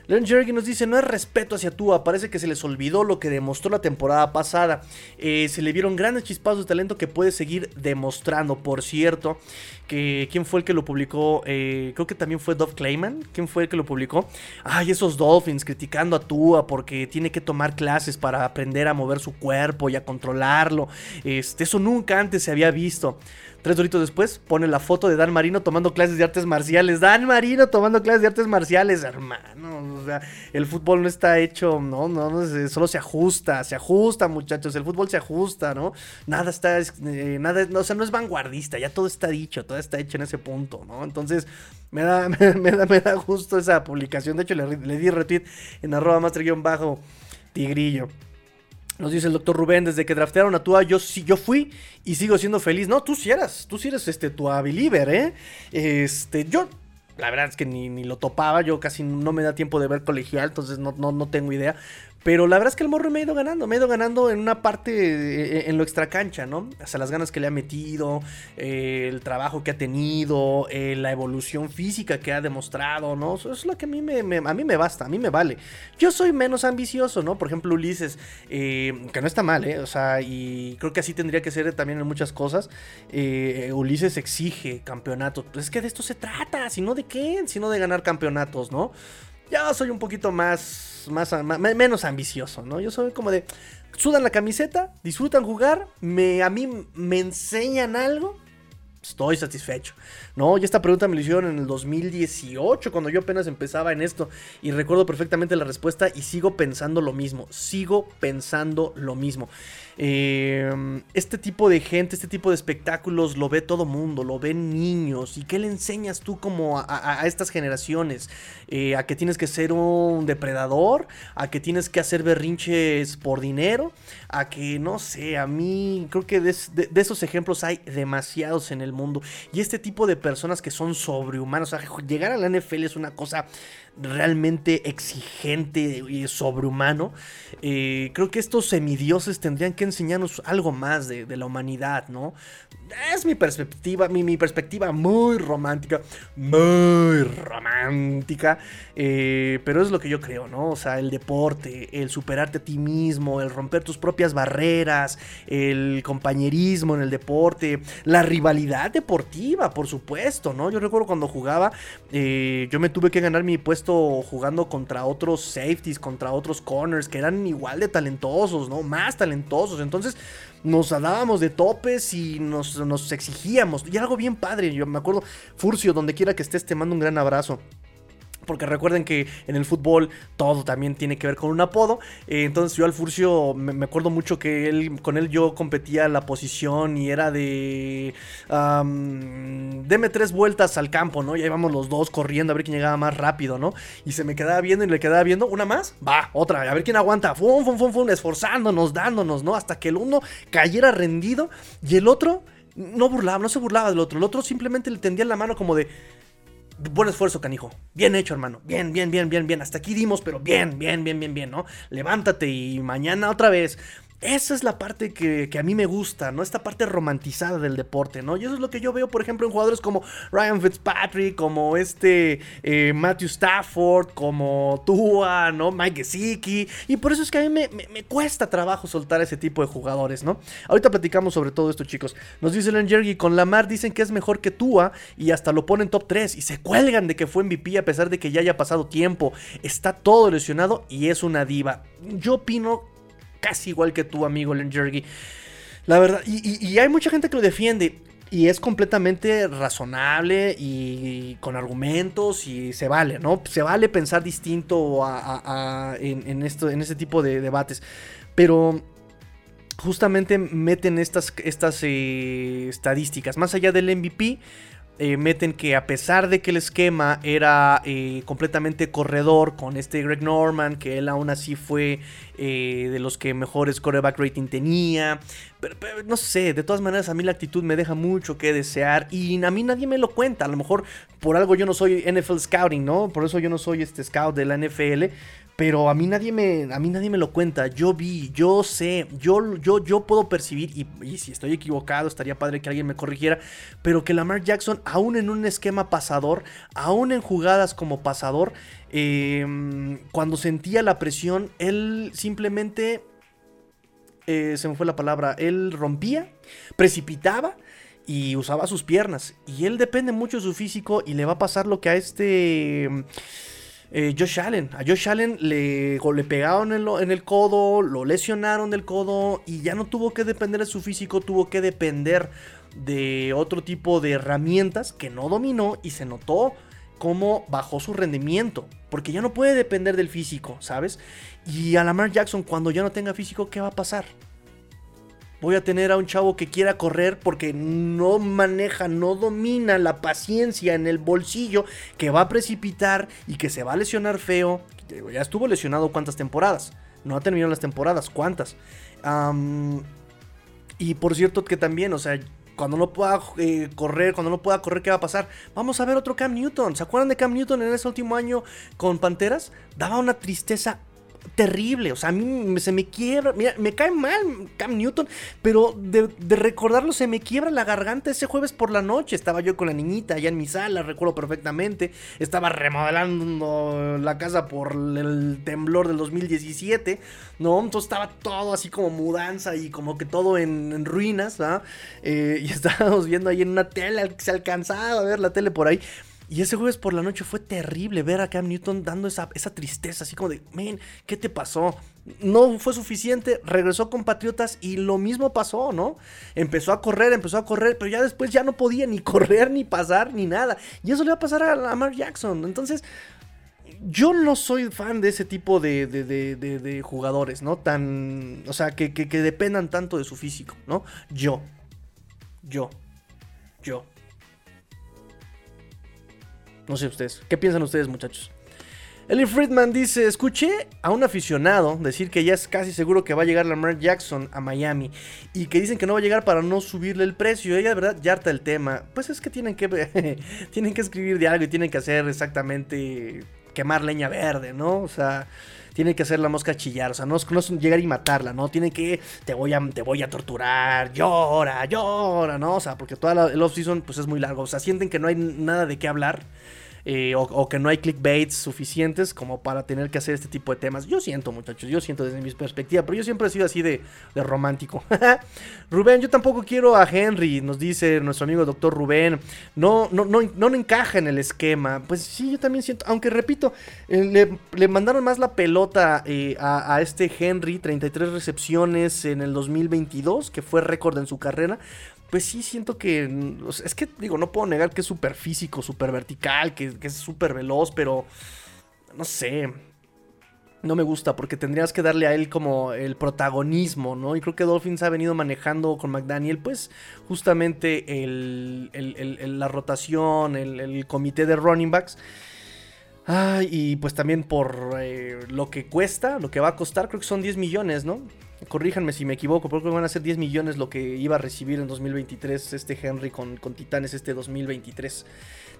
Leon Jerry nos dice, no es respeto hacia Tua, parece que se les olvidó lo que demostró la temporada pasada. Eh, se le vieron grandes chispazos de talento que puede seguir demostrando. Por cierto, que quién fue el que lo publicó, eh, creo que también fue Dove Clayman, quién fue el que lo publicó. Ay, esos Dolphins criticando a Tua porque tiene que tomar clases para aprender a mover su cuerpo y a controlarlo. Este, eso nunca antes se había visto. Tres doritos después pone la foto de Dan Marino tomando clases de artes marciales. Dan Marino tomando clases de artes marciales, hermano. O sea, el fútbol no está hecho, no, no, no solo se ajusta, se ajusta, muchachos. El fútbol se ajusta, ¿no? Nada está, eh, nada, o sea, no es vanguardista, ya todo está dicho, todo está hecho en ese punto, ¿no? Entonces, me da, me, da, me da gusto esa publicación. De hecho, le, di retweet en arroba master-bajo tigrillo. Nos dice el doctor Rubén, desde que draftearon a Tua, yo sí, yo fui y sigo siendo feliz. No, tú sí eras, tú sí eres este Tua believer, ¿eh? Este, yo, la verdad es que ni, ni, lo topaba, yo casi no me da tiempo de ver colegial, entonces no, no, no tengo idea. Pero la verdad es que el morro me ha ido ganando, me ha ido ganando en una parte, eh, eh, en lo extracancha, ¿no? O sea, las ganas que le ha metido, eh, el trabajo que ha tenido, la evolución física que ha demostrado, ¿no? Eso es lo que a mí me, a mí me basta, a mí me vale. Yo soy menos ambicioso, ¿no? Por ejemplo, Ulises, que no está mal, ¿eh? O sea, y creo que así tendría que ser también en muchas cosas. Ulises exige campeonatos. Pues es que de esto se trata, si no de qué, sino de ganar campeonatos, ¿no? Ya soy un poquito más más, menos ambicioso, ¿no? Yo soy como de, sudan la camiseta, disfrutan jugar, me, a mí me enseñan algo, estoy satisfecho. No, y esta pregunta me la hicieron en el 2018, cuando yo apenas empezaba en esto. Y recuerdo perfectamente la respuesta y sigo pensando lo mismo. Sigo pensando lo mismo. Em, este tipo de gente, este tipo de espectáculos lo ve todo mundo, lo ven niños. ¿Y qué le enseñas tú como a, estas generaciones? Eh, a que tienes que ser un depredador, a que tienes que hacer berrinches por dinero, a que no sé, a mí creo que de, esos ejemplos hay demasiados en el mundo. Y este tipo de personas que son sobrehumanos, o sea, llegar a la NFL es una cosa realmente exigente y sobrehumano. Eh, creo que estos semidioses tendrían que enseñarnos algo más de, la humanidad, ¿no? Es mi perspectiva, mi, perspectiva muy romántica, muy romántica, eh, pero es lo que yo creo, ¿no? O sea, el deporte, el superarte a ti mismo, el romper tus propias barreras, el compañerismo en el deporte, la rivalidad deportiva, por supuesto, ¿no? Yo recuerdo cuando jugaba, eh, yo me tuve que ganar mi puesto jugando contra otros safeties, contra otros corners que eran igual de talentosos, ¿no? Más talentosos. Entonces nos dábamos de topes y nos, nos exigíamos. Y algo bien padre. Yo me acuerdo, Furcio, donde quiera que estés, te mando un gran abrazo. Porque recuerden que en el fútbol todo también tiene que ver con un apodo. Eh, entonces yo al Furcio me, acuerdo mucho que él, con él yo competía la posición y era de... deme tres vueltas al campo, ¿no? Y ahí vamos los dos corriendo a ver quién llegaba más rápido, ¿no? Y se me quedaba viendo y le quedaba viendo. Una más, va, otra, a ver quién aguanta. Fum, fum, fum, fum, esforzándonos, dándonos, ¿no? Hasta que el uno cayera rendido y el otro no burlaba, no se burlaba del otro. El otro simplemente le tendía la mano como de Buen esfuerzo, canijo. Bien hecho, hermano. Bien, bien, bien, bien, bien. Hasta aquí dimos, pero bien, bien, bien, bien, bien, ¿no? Levántate y mañana otra vez. Esa es la parte que, a mí me gusta, ¿no? Esta parte romantizada del deporte, ¿no? Y eso es lo que yo veo, por ejemplo, en jugadores como Ryan Fitzpatrick, como este eh, Matthew Stafford, como Tua, ¿no? Mike Gesicki. Y por eso es que a mí me, cuesta trabajo soltar ese tipo de jugadores, ¿no? Ahorita platicamos sobre todo esto, chicos. Nos dice Len con Lamar dicen que es mejor que Tua y hasta lo ponen top 3 y se cuelgan de que fue MVP a pesar de que ya haya pasado tiempo. Está todo lesionado y es una diva. Yo opino casi igual que tu amigo Len Jergy. La verdad, y, hay mucha gente que lo defiende. Y es completamente razonable y con argumentos y se vale, ¿no? Se vale pensar distinto en, esto, en este tipo de debates. Pero justamente meten estas, estas eh, estadísticas. Más allá del MVP, eh, meten que a pesar de que el esquema era eh, completamente corredor con este Greg Norman, que él aún así fue eh, de los que mejores quarterback rating tenía, pero, no sé, de todas maneras a mí la actitud me deja mucho que desear y a mí nadie me lo cuenta, a lo mejor por algo yo no soy NFL Scouting, ¿no? Por eso yo no soy este scout de la NFL, pero a mí nadie me, a mí nadie me lo cuenta. Yo vi, yo sé, yo, yo, yo puedo percibir, y, si estoy equivocado, estaría padre que alguien me corrigiera, pero que Lamar Jackson, aún en un esquema pasador, aún en jugadas como pasador, em, cuando sentía la presión, él simplemente, eh, se me fue la palabra, él rompía, precipitaba y usaba sus piernas. Y él depende mucho de su físico y le va a pasar lo que a este... Eh, Josh Allen. A Josh Allen le, le pegaron en, el codo, lo lesionaron del codo y ya no tuvo que depender de su físico, tuvo que depender de otro tipo de herramientas que no dominó y se notó cómo bajó su rendimiento. Porque ya no puede depender del físico, ¿sabes? Y a Lamar Jackson, cuando ya no tenga físico, ¿qué va a pasar? Voy a tener a un chavo que quiera correr porque no maneja, no domina la paciencia en el bolsillo, que va a precipitar y que se va a lesionar feo. Ya estuvo lesionado cuántas temporadas. No ha terminado las temporadas, cuántas. y por cierto que también, o sea, cuando no pueda eh, correr, cuando no pueda correr, ¿qué va a pasar? Vamos a ver otro Cam Newton. ¿Se acuerdan de Cam Newton en ese último año con Panteras? Daba una tristeza terrible. O sea, a mí se me quiebra. Mira, me cae mal Cam Newton, pero de, recordarlo se me quiebra la garganta ese jueves por la noche. Estaba yo con la niñita allá en mi sala, recuerdo perfectamente. Estaba remodelando la casa por el temblor del 2017. ¿no? Entonces estaba todo así como mudanza y como que todo en, ruinas, eh, y estábamos viendo ahí en una tele, se alcanzaba a ver la tele por ahí. Y ese jueves por la noche fue terrible ver a Cam Newton dando esa, esa tristeza, así como de, men, ¿qué te pasó? No fue suficiente, regresó con Patriotas y lo mismo pasó, ¿no? Empezó a correr, empezó a correr, pero ya después ya no podía ni correr, ni pasar, ni nada. Y eso le va a pasar a Lamar Jackson. Entonces, yo no soy fan de ese tipo de, de, de, de jugadores, ¿no? Tan, o sea, que, que, que dependan tanto de su físico, ¿no? Yo, yo, yo. No sé ustedes. ¿Qué piensan ustedes, muchachos? Eli Friedman dice, escuché a un aficionado decir que ya es casi seguro que va a llegar Lamar Jackson a Miami y que dicen que no va a llegar para no subirle el precio. Ella de verdad ya harta el tema. Pues es que tienen que tienen que escribir de algo y tienen que hacer exactamente quemar leña verde, ¿no? O sea, tienen que hacer la mosca chillar, o sea, no, es llegar y matarla, ¿no? Tienen que te voy a te voy a torturar, llora, llora, ¿no? O sea, porque toda el off season pues es muy largo, o sea, sienten que no hay nada de qué hablar eh, o, que no hay clickbaits suficientes como para tener que hacer este tipo de temas. Yo siento, muchachos, yo siento desde mi perspectiva, pero yo siempre he sido así de, romántico. Rubén, yo tampoco quiero a Henry, nos dice nuestro amigo doctor Rubén. No, no, no, no encaja en el esquema. Pues sí, yo también siento, aunque repito, eh, le, mandaron más la pelota eh, a, a este Henry, 33 recepciones en el 2022, que fue récord en su carrera pues sí siento que. es que, digo, no puedo negar que es súper físico, súper vertical, que, es súper veloz, pero. No sé. No me gusta porque tendrías que darle a él como el protagonismo, ¿no? Y creo que Dolphins ha venido manejando con McDaniel, pues, justamente el, la rotación, el, comité de running backs. y pues también por eh, lo que cuesta, lo que va a costar, creo que son 10 millones, ¿no? Corríjanme si me equivoco, porque van a ser 10 millones lo que iba a recibir en 2023 este Henry con, con Titanes este 2023.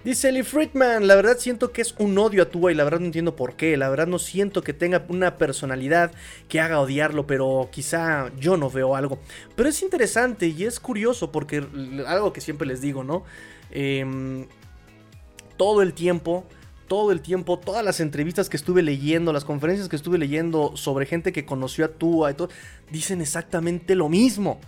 Dice Lee Friedman, la verdad siento que es un odio a Tua y la verdad no entiendo por qué. La verdad no siento que tenga una personalidad que haga odiarlo, pero quizá yo no veo algo. Pero es interesante y es curioso porque algo que siempre les digo, ¿no? Em, todo el tiempo todo el tiempo, todas las entrevistas que estuve leyendo, las conferencias que estuve leyendo sobre gente que conoció a Tua y todo, dicen exactamente lo mismo.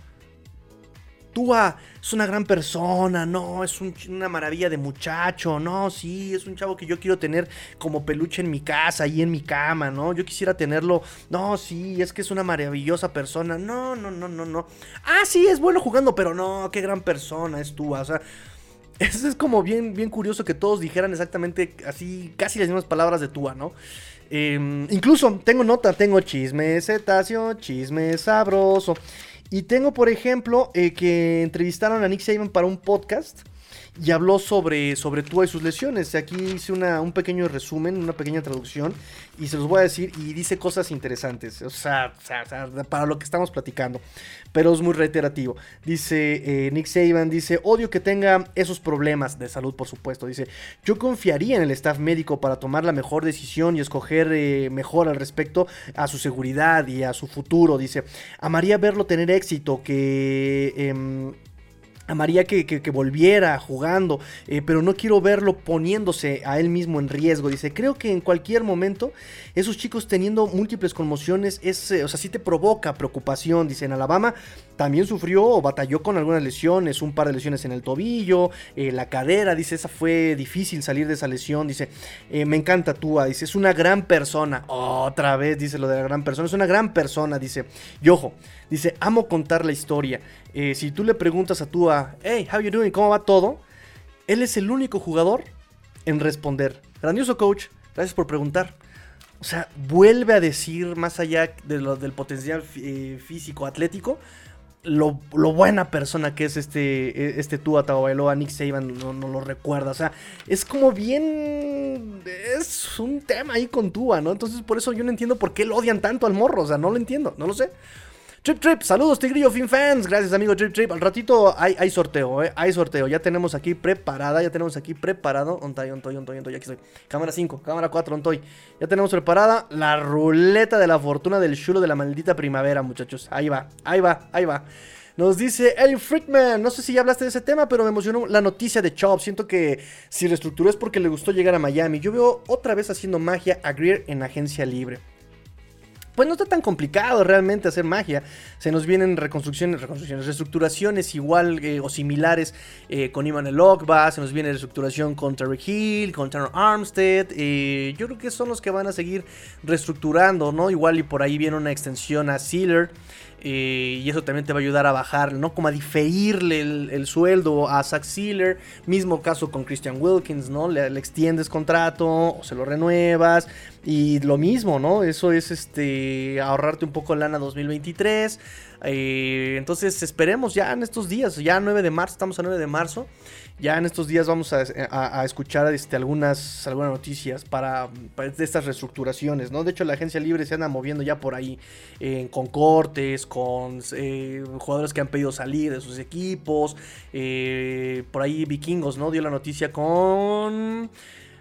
Tua es una gran persona, no, es una maravilla de muchacho, no, sí, es un chavo que yo quiero tener como peluche en mi casa, ahí en mi cama, ¿no? Yo quisiera tenerlo, no, sí, es que es una maravillosa persona, no, no, no, no, no. Ah, sí, es bueno jugando, pero no, qué gran persona es Tua, o sea, eso es como bien, bien curioso que todos dijeran exactamente así, casi las mismas palabras de Tua, ¿no? Em, incluso tengo nota, tengo chisme cetáceo, chisme sabroso. Y tengo, por ejemplo, eh, que entrevistaron a Nick Saban para un podcast y habló sobre, sobre Tua y sus lesiones. Aquí hice una, un pequeño resumen, una pequeña traducción y se los voy a decir y dice cosas interesantes, o sea, para lo que estamos platicando, pero es muy reiterativo. Dice eh, Nick Saban, dice, odio que tenga esos problemas de salud, por supuesto. Dice, yo confiaría en el staff médico para tomar la mejor decisión y escoger eh, mejor al respecto a su seguridad y a su futuro. Dice, amaría verlo tener éxito, que... Em, amaría que, que, volviera jugando, eh, pero no quiero verlo poniéndose a él mismo en riesgo. Dice, creo que en cualquier momento esos chicos teniendo múltiples conmociones, es, eh, o sea, sí te provoca preocupación. Dice, en Alabama también sufrió o batalló con algunas lesiones, un par de lesiones en el tobillo, eh, la cadera, dice, esa fue difícil salir de esa lesión. Dice, me encanta Tua, dice, es una gran persona. Otra vez dice lo de la gran persona, es una gran persona, dice. Y ojo, dice, amo contar la historia. Eh, si tú le preguntas a Tua, hey, how you doing, ¿cómo va todo? Él es el único jugador en responder. Grandioso coach, gracias por preguntar. O sea, vuelve a decir, más allá de lo, del potencial eh, físico, atlético, lo, buena persona que es este, e, este Tua Tagovailoa, Nick Saban no, no, lo recuerda. O sea, es como bien. Es un tema ahí con Tua, ¿no? Entonces, por eso yo no entiendo por qué lo odian tanto al morro. O sea, no lo entiendo, no lo sé. Trip Trip, saludos Tigrillo Fin Fans, gracias amigo Trip Trip. Al ratito hay, sorteo, eh, hay sorteo. Ya tenemos aquí preparada, ya tenemos aquí preparado. Ontoy, ontoy, ontoy, ontoy, aquí estoy. Cámara 5, cámara 4, ontoy. Ya tenemos preparada la ruleta de la fortuna del chulo de la maldita primavera, muchachos. Ahí va, ahí va, ahí va. Nos dice Ellie Frickman, no sé si ya hablaste de ese tema, pero me emocionó la noticia de Chop. Siento que si reestructuró es porque le gustó llegar a Miami. Yo veo otra vez haciendo magia a Greer en agencia libre pues no está tan complicado realmente hacer magia. Se nos vienen reconstrucciones, reconstrucciones, reestructuraciones igual eh, o similares eh, con Iman Elokba, se nos viene reestructuración con Terry Hill, con Tanner Armstead. Eh, yo creo que son los que van a seguir reestructurando, ¿no? Igual y por ahí viene una extensión a Sealer. Y eso también te va a ayudar a bajar, ¿no? Como a diferirle el, sueldo a Zach Sealer. Mismo caso con Christian Wilkins, ¿no? Le, le, extiendes contrato o se lo renuevas. Y lo mismo, ¿no? Eso es este ahorrarte un poco lana 2023. Eh, entonces esperemos ya en estos días, ya 9 de marzo, estamos a 9 de marzo. Ya en estos días vamos a, escuchar este, algunas, algunas noticias para, estas reestructuraciones, ¿no? De hecho, la agencia libre se anda moviendo ya por ahí con cortes, con eh, jugadores que han pedido salir de sus equipos. Eh, por ahí Vikingos, ¿no? Dio la noticia con...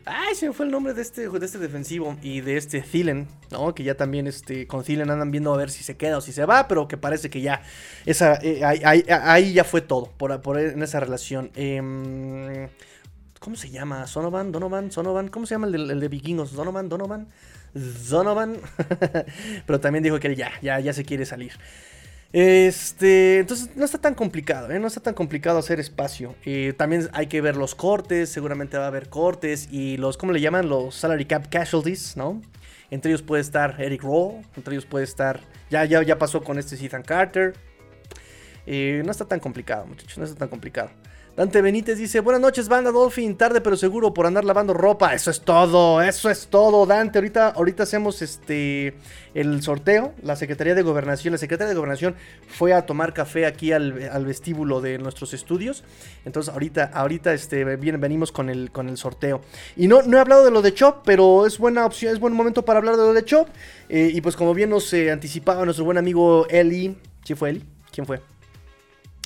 Ay, se me fue el nombre de este, de este defensivo y de este Thielen, ¿no? Que ya también este, con Thielen andan viendo a ver si se queda o si se va, pero que parece que ya esa, eh, ahí, ya fue todo por, por en esa relación. Em, ¿Cómo se llama? ¿Sonovan? ¿Donovan? ¿Sonovan? ¿Cómo se llama el de, el de vikingos? ¿Donovan? ¿Donovan? ¿Donovan? pero también dijo que ya, ya, ya se quiere salir. Este, entonces no está tan complicado, ¿eh? no está tan complicado hacer espacio. Eh, también hay que ver los cortes, seguramente va a haber cortes y los, ¿cómo le llaman? Los salary cap casualties, ¿no? Entre ellos puede estar Eric Rowe, entre ellos puede estar, ya, ya, ya pasó con este Ethan Carter. Eh, no está tan complicado, muchachos, no está tan complicado. Dante Benítez dice, buenas noches, banda Dolphin, tarde pero seguro por andar lavando ropa. Eso es todo, eso es todo, Dante. Ahorita, ahorita hacemos este el sorteo. La Secretaría de Gobernación, la Secretaría de Gobernación fue a tomar café aquí al, vestíbulo de nuestros estudios. Entonces ahorita, ahorita este, venimos con el, con el sorteo. Y no, no he hablado de lo de Chop, pero es buena opción, es buen momento para hablar de lo de Chop. Eh, y pues como bien nos eh, anticipaba nuestro buen amigo Eli. ¿Sí fue Eli? ¿Quién fue?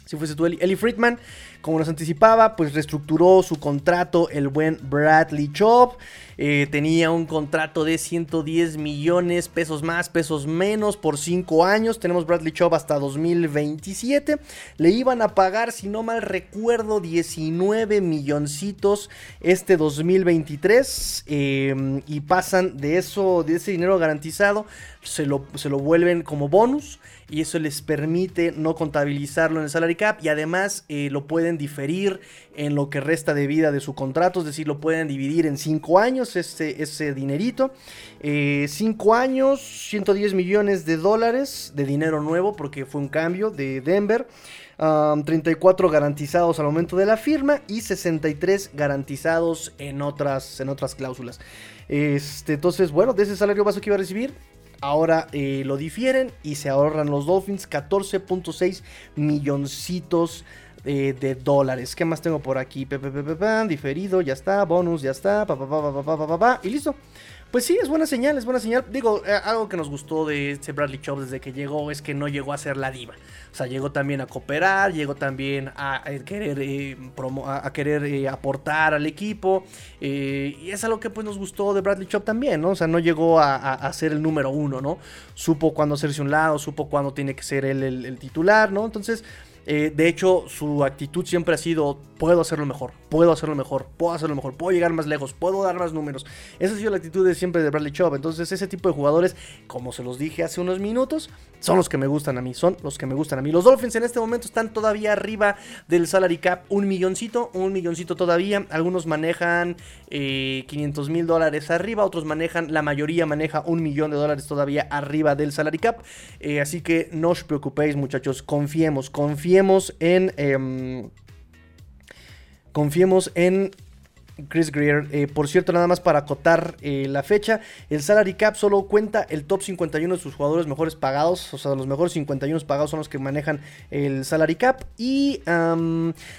Si fuese tú, Eli. Eli Friedman como nos anticipaba, pues reestructuró su contrato el buen Bradley Chop. Eh, tenía un contrato de 110 millones, pesos más, pesos menos, por 5 años. Tenemos Bradley Chop hasta 2027. Le iban a pagar, si no mal recuerdo, 19 milloncitos este 2023. Eh, y pasan de eso, de ese dinero garantizado, se lo, se lo vuelven como bonus. Y eso les permite no contabilizarlo en el salary cap. Y además eh, lo pueden diferir en lo que resta de vida de su contrato, es decir, lo pueden dividir en 5 años ese, ese dinerito. 5 eh, años, 110 millones de dólares de dinero nuevo porque fue un cambio de Denver. 34 garantizados al momento de la firma y 63 garantizados en otras, en otras cláusulas. Este, entonces, bueno, de ese salario base que iba a recibir, ahora eh, lo difieren y se ahorran los Dolphins 14.6 milloncitos eh, de dólares. ¿Qué más tengo por aquí? diferido, ya está. Bonus, ya está. y listo. Pues sí, es buena señal, es buena señal. Digo, eh, algo que nos gustó de este Bradley Chubb desde que llegó es que no llegó a ser la diva. O sea, llegó también a cooperar, llegó también a, querer, eh, a, querer aportar al equipo. y es algo que pues nos gustó de Bradley Chubb también, ¿no? O sea, no llegó a, ser el número uno, ¿no? Supo cuándo hacerse un lado, supo cuándo tiene que ser él el titular, ¿no? Entonces... Eh, de hecho, su actitud siempre ha sido, puedo hacerlo mejor, puedo hacerlo mejor, puedo hacerlo mejor, puedo llegar más lejos, puedo dar más números. Esa ha sido la actitud de siempre de Bradley Chubb. Entonces, ese tipo de jugadores, como se los dije hace unos minutos, son los que me gustan a mí, son los que me gustan a mí. Los Dolphins en este momento están todavía arriba del salary cap, un milloncito, un milloncito todavía. Algunos manejan 500 eh, mil dólares arriba, otros manejan, la mayoría maneja un millón de dólares todavía arriba del salary cap. Eh, así que no os preocupéis muchachos, confiemos, confiemos en... Em, confiemos en Chris Greer. Eh, por cierto, nada más para acotar eh, la fecha, el salary cap solo cuenta el top 51 de sus jugadores mejores pagados. O sea, los mejores 51 pagados son los que manejan el salary cap. Y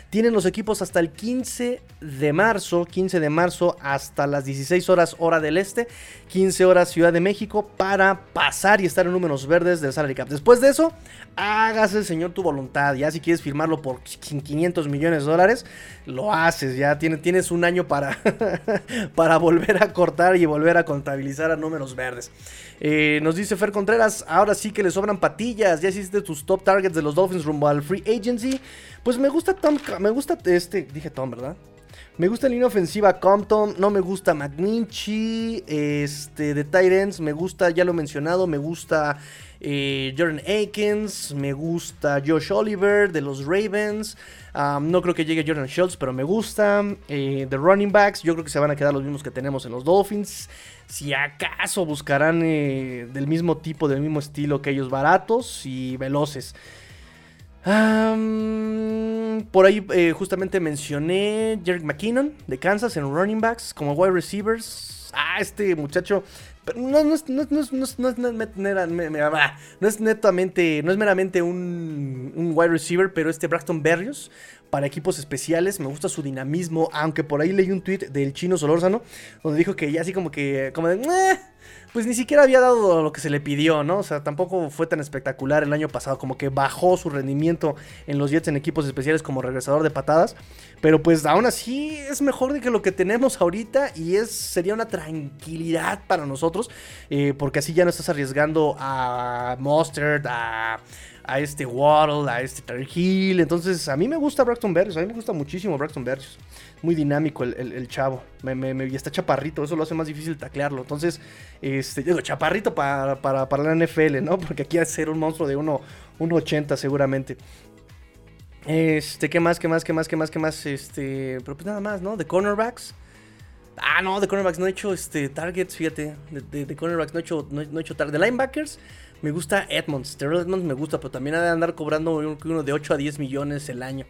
tienen los equipos hasta el 15 de marzo, 15 de marzo hasta las 16 horas hora del este, 15 horas Ciudad de México para pasar y estar en números verdes del salary cap. Después de eso, hágase señor tu voluntad. Ya si quieres firmarlo por 500 millones de dólares, lo haces. Ya tienes, tienes un año para, para volver a cortar y volver a contabilizar a números verdes. Eh, nos dice Fer Contreras, ahora sí que le sobran patillas. Ya hiciste tus top targets de los Dolphins rumbo al free agency. Pues me gusta Tom, me gusta este, dije Tom, ¿verdad? Me gusta la línea ofensiva Compton, no me gusta McNinchy, este, de Tyrants, me gusta, ya lo he mencionado, me gusta eh, Jordan Akins, me gusta Josh Oliver de los Ravens. no creo que llegue Jordan Schultz, pero me gusta. Eh, the running backs, yo creo que se van a quedar los mismos que tenemos en los Dolphins. Si acaso buscarán eh, del mismo tipo, del mismo estilo que ellos, baratos y veloces. por ahí eh, justamente mencioné Jerry McKinnon de Kansas en running backs como wide receivers. Ah, este muchacho no, no, es, no, no, no es netamente, no es meramente un, un wide receiver, pero este Braxton Berrios para equipos especiales. Me gusta su dinamismo, aunque por ahí leí un tweet del chino Solórzano, donde dijo que ya así como que, como de, pues ni siquiera había dado lo que se le pidió, ¿no? O sea, tampoco fue tan espectacular el año pasado, como que bajó su rendimiento en los Jets en equipos especiales como regresador de patadas. Pero pues aún así es mejor de que lo que tenemos ahorita y es, sería una tranquilidad para nosotros, eh, porque así ya no estás arriesgando a Mustard, a a este Waddle, a este Hill. Entonces, a mí me gusta Braxton Berrios, a mí me gusta muchísimo Braxton Berrios. Muy dinámico el, chavo. Me, y está chaparrito, eso lo hace más difícil taclearlo. Entonces, este, digo, chaparrito para, para, para la NFL, ¿no? Porque aquí a ser un monstruo de 1.80 seguramente. Este, ¿qué más, qué más, qué más, qué más, qué más? Este, pero pues nada más, ¿no? De cornerbacks. Ah, no, de cornerbacks no he hecho este, targets, fíjate. De, cornerbacks no he hecho, no, he hecho targets. De linebackers, me gusta Edmonds. Terrell Edmonds me gusta, pero también ha de andar cobrando uno de 8 a 10 millones el año.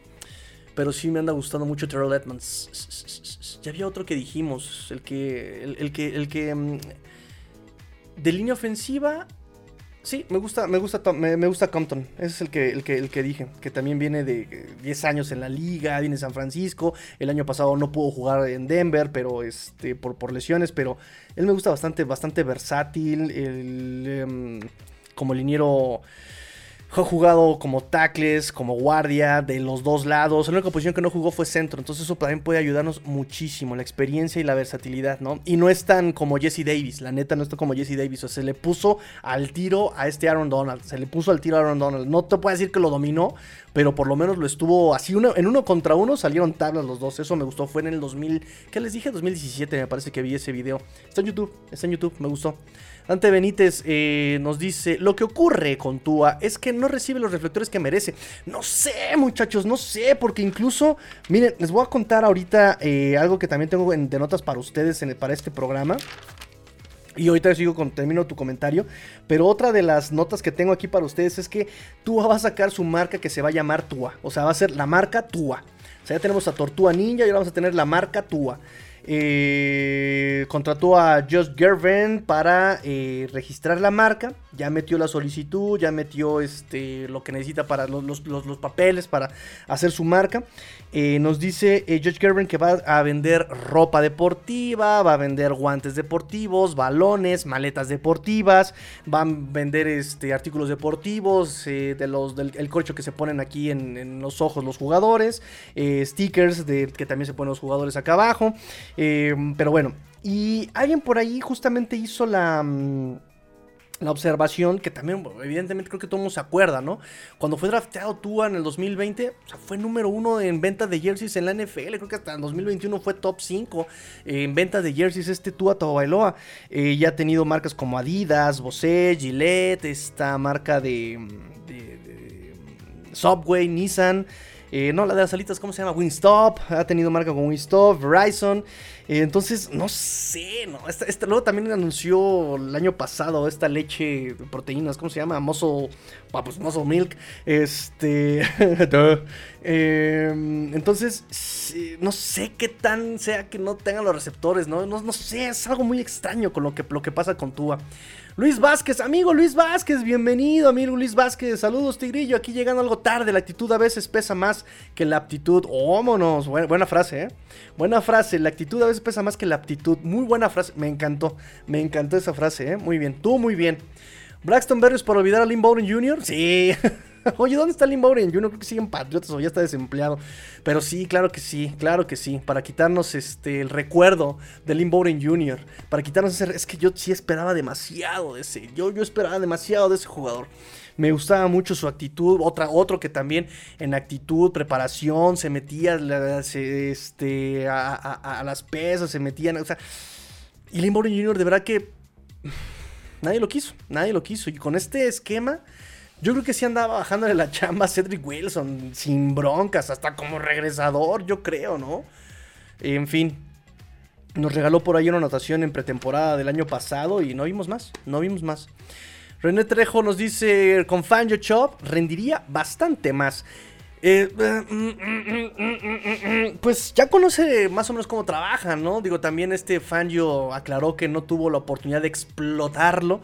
pero sí me anda gustando mucho Terrell Edmonds. Ya había otro que dijimos, el que, el, que, el que, mm, de línea ofensiva, Sí, me gusta, me gusta, me, gusta Compton. Ese es el que, el que, el que dije, que también viene de 10 años en la liga, viene de San Francisco. El año pasado no pudo jugar en Denver, pero este, por, por lesiones, pero él me gusta bastante, bastante versátil. El, em, como liniero jugado como tackles, como guardia, de los dos lados. La única posición que no jugó fue centro. Entonces eso también puede ayudarnos muchísimo. La experiencia y la versatilidad, ¿no? Y no es tan como Jesse Davis. La neta no está como Jesse Davis. O sea, se le puso al tiro a este Aaron Donald. Se le puso al tiro a Aaron Donald. No te puedo decir que lo dominó. Pero por lo menos lo estuvo así. En uno contra uno salieron tablas los dos. Eso me gustó. Fue en el 2000. ¿Qué les dije? 2017 me parece que vi ese video. Está en YouTube. Está en YouTube. Me gustó. Dante Benítez eh, nos dice, lo que ocurre con Tua es que no recibe los reflectores que merece. No sé, muchachos, no sé, porque incluso, miren, les voy a contar ahorita eh, algo que también tengo de notas para ustedes para este programa. Y ahorita sigo con, termino tu comentario. Pero otra de las notas que tengo aquí para ustedes es que Tua va a sacar su marca que se va a llamar Tua. O sea, va a ser la marca Tua. O sea, ya tenemos a Tortuga Ninja y ahora vamos a tener la marca Tua. Eh, contrató a Josh Gervin para eh, registrar la marca. Ya metió la solicitud, ya metió este, lo que necesita para los, papeles para hacer su marca. Eh, nos dice Josh Gervin que va a vender ropa deportiva, va a vender guantes deportivos, balones, maletas deportivas, va a vender este, artículos deportivos, de los, del el corcho que se ponen aquí en, los ojos los jugadores, stickers de, que también se ponen los jugadores acá abajo. Pero bueno, y alguien por ahí justamente hizo la, mm, la observación que también, evidentemente, creo que todo el mundo se acuerda, ¿no? Cuando fue drafteado Tua en el 2020, o sea, fue número uno en ventas de jerseys en la NFL. Creo que hasta en 2021 fue top 5 en ventas de jerseys este Tua Tagovailoa. Eh, ya ha tenido marcas como Adidas, Bose, Gillette, esta marca de, de Subway, Nissan. Eh, no, la de las alitas, ¿cómo se llama? Winstop. Ha tenido marca con Winstop, Verizon. Eh, entonces, no sé, ¿no? luego también anunció el año pasado esta leche de proteínas, ¿cómo se llama? Muscle, ah, pues Muscle Milk. Este. Em, entonces, no sé qué tan sea que no tengan los receptores, ¿no? No, no sé, es algo muy extraño con lo que, lo que pasa con Tua. Luis Vázquez, amigo Luis Vázquez, bienvenido, amigo Luis Vázquez. Saludos, Tigrillo. Aquí llegando algo tarde. La actitud a veces pesa más que la aptitud. ¡Vámonos! Buena, buena frase, ¿eh? Buena frase. La actitud a veces pesa más que la aptitud. Muy buena frase. Me encantó. Me encantó esa frase, ¿eh? Muy bien. Tú, muy bien. Braxton Berrios por olvidar a Lynn Bowden Jr. Sí. Oye, ¿dónde está Lynn Bowden? No creo que sigue en Patriotas o ya está desempleado. Pero sí, claro que sí, claro que sí. Para quitarnos este el recuerdo de Lynn Bowden Jr. Para quitarnos ese. Es que yo sí esperaba demasiado de ese. Yo, yo esperaba demasiado de ese jugador. Me gustaba mucho su actitud. Otra, otro que también en actitud, preparación, se metía este, a, las pesas, se metían. O sea, y Lynn Bowden Jr. de verdad que. Nadie lo quiso, nadie lo quiso. Y con este esquema yo creo que sí andaba bajándole la chamba a Cedric Wilson, sin broncas, hasta como regresador, yo creo, ¿no? En fin, nos regaló por ahí una anotación en pretemporada del año pasado y no vimos más, no vimos más. René Trejo nos dice, con Fangio Chop rendiría bastante más. Eh, pues ya conoce más o menos cómo trabaja, ¿no? Digo, también este Fangio aclaró que no tuvo la oportunidad de explotarlo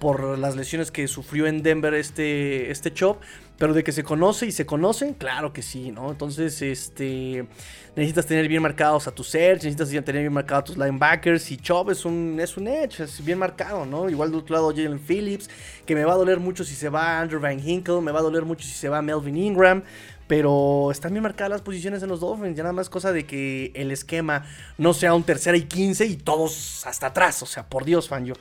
por las lesiones que sufrió en Denver este, este Chop. Pero de que se conoce y se conocen, claro que sí, ¿no? Entonces, este. Necesitas tener bien marcados a tus edge, necesitas tener bien marcados a tus linebackers. Y Chop es un, es un edge, es bien marcado, ¿no? Igual de otro lado, Jalen Phillips, que me va a doler mucho si se va Andrew Van Hinkle, me va a doler mucho si se va Melvin Ingram. Pero están bien marcadas las posiciones en los Dolphins. Ya nada más cosa de que el esquema no sea un tercera y 15 y todos hasta atrás. O sea, por Dios, fan yo.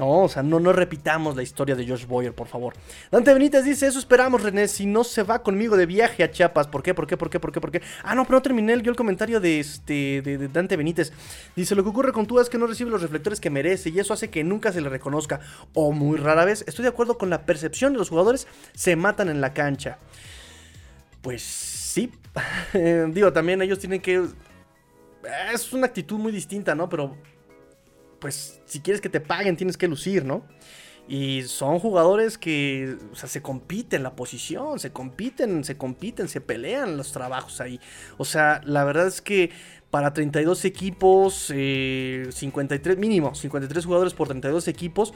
No, o sea, no, no repitamos la historia de Josh Boyer, por favor. Dante Benítez dice, eso esperamos, René, si no se va conmigo de viaje a Chiapas. ¿Por qué? ¿Por qué? ¿Por qué? ¿Por qué? ¿Por qué? Ah, no, pero no terminé yo el comentario de, este, de, Dante Benítez. Dice, lo que ocurre con tú es que no recibe los reflectores que merece y eso hace que nunca se le reconozca. O muy rara vez, estoy de acuerdo con la percepción de los jugadores, se matan en la cancha. Pues sí. Digo, también ellos tienen que... Es una actitud muy distinta, ¿no? Pero pues si quieres que te paguen tienes que lucir, ¿no? Y son jugadores que, o sea, se compiten la posición, se compiten, se compiten, se pelean los trabajos ahí. O sea, la verdad es que para 32 equipos, 53 eh, mínimo, 53 jugadores por 32 equipos,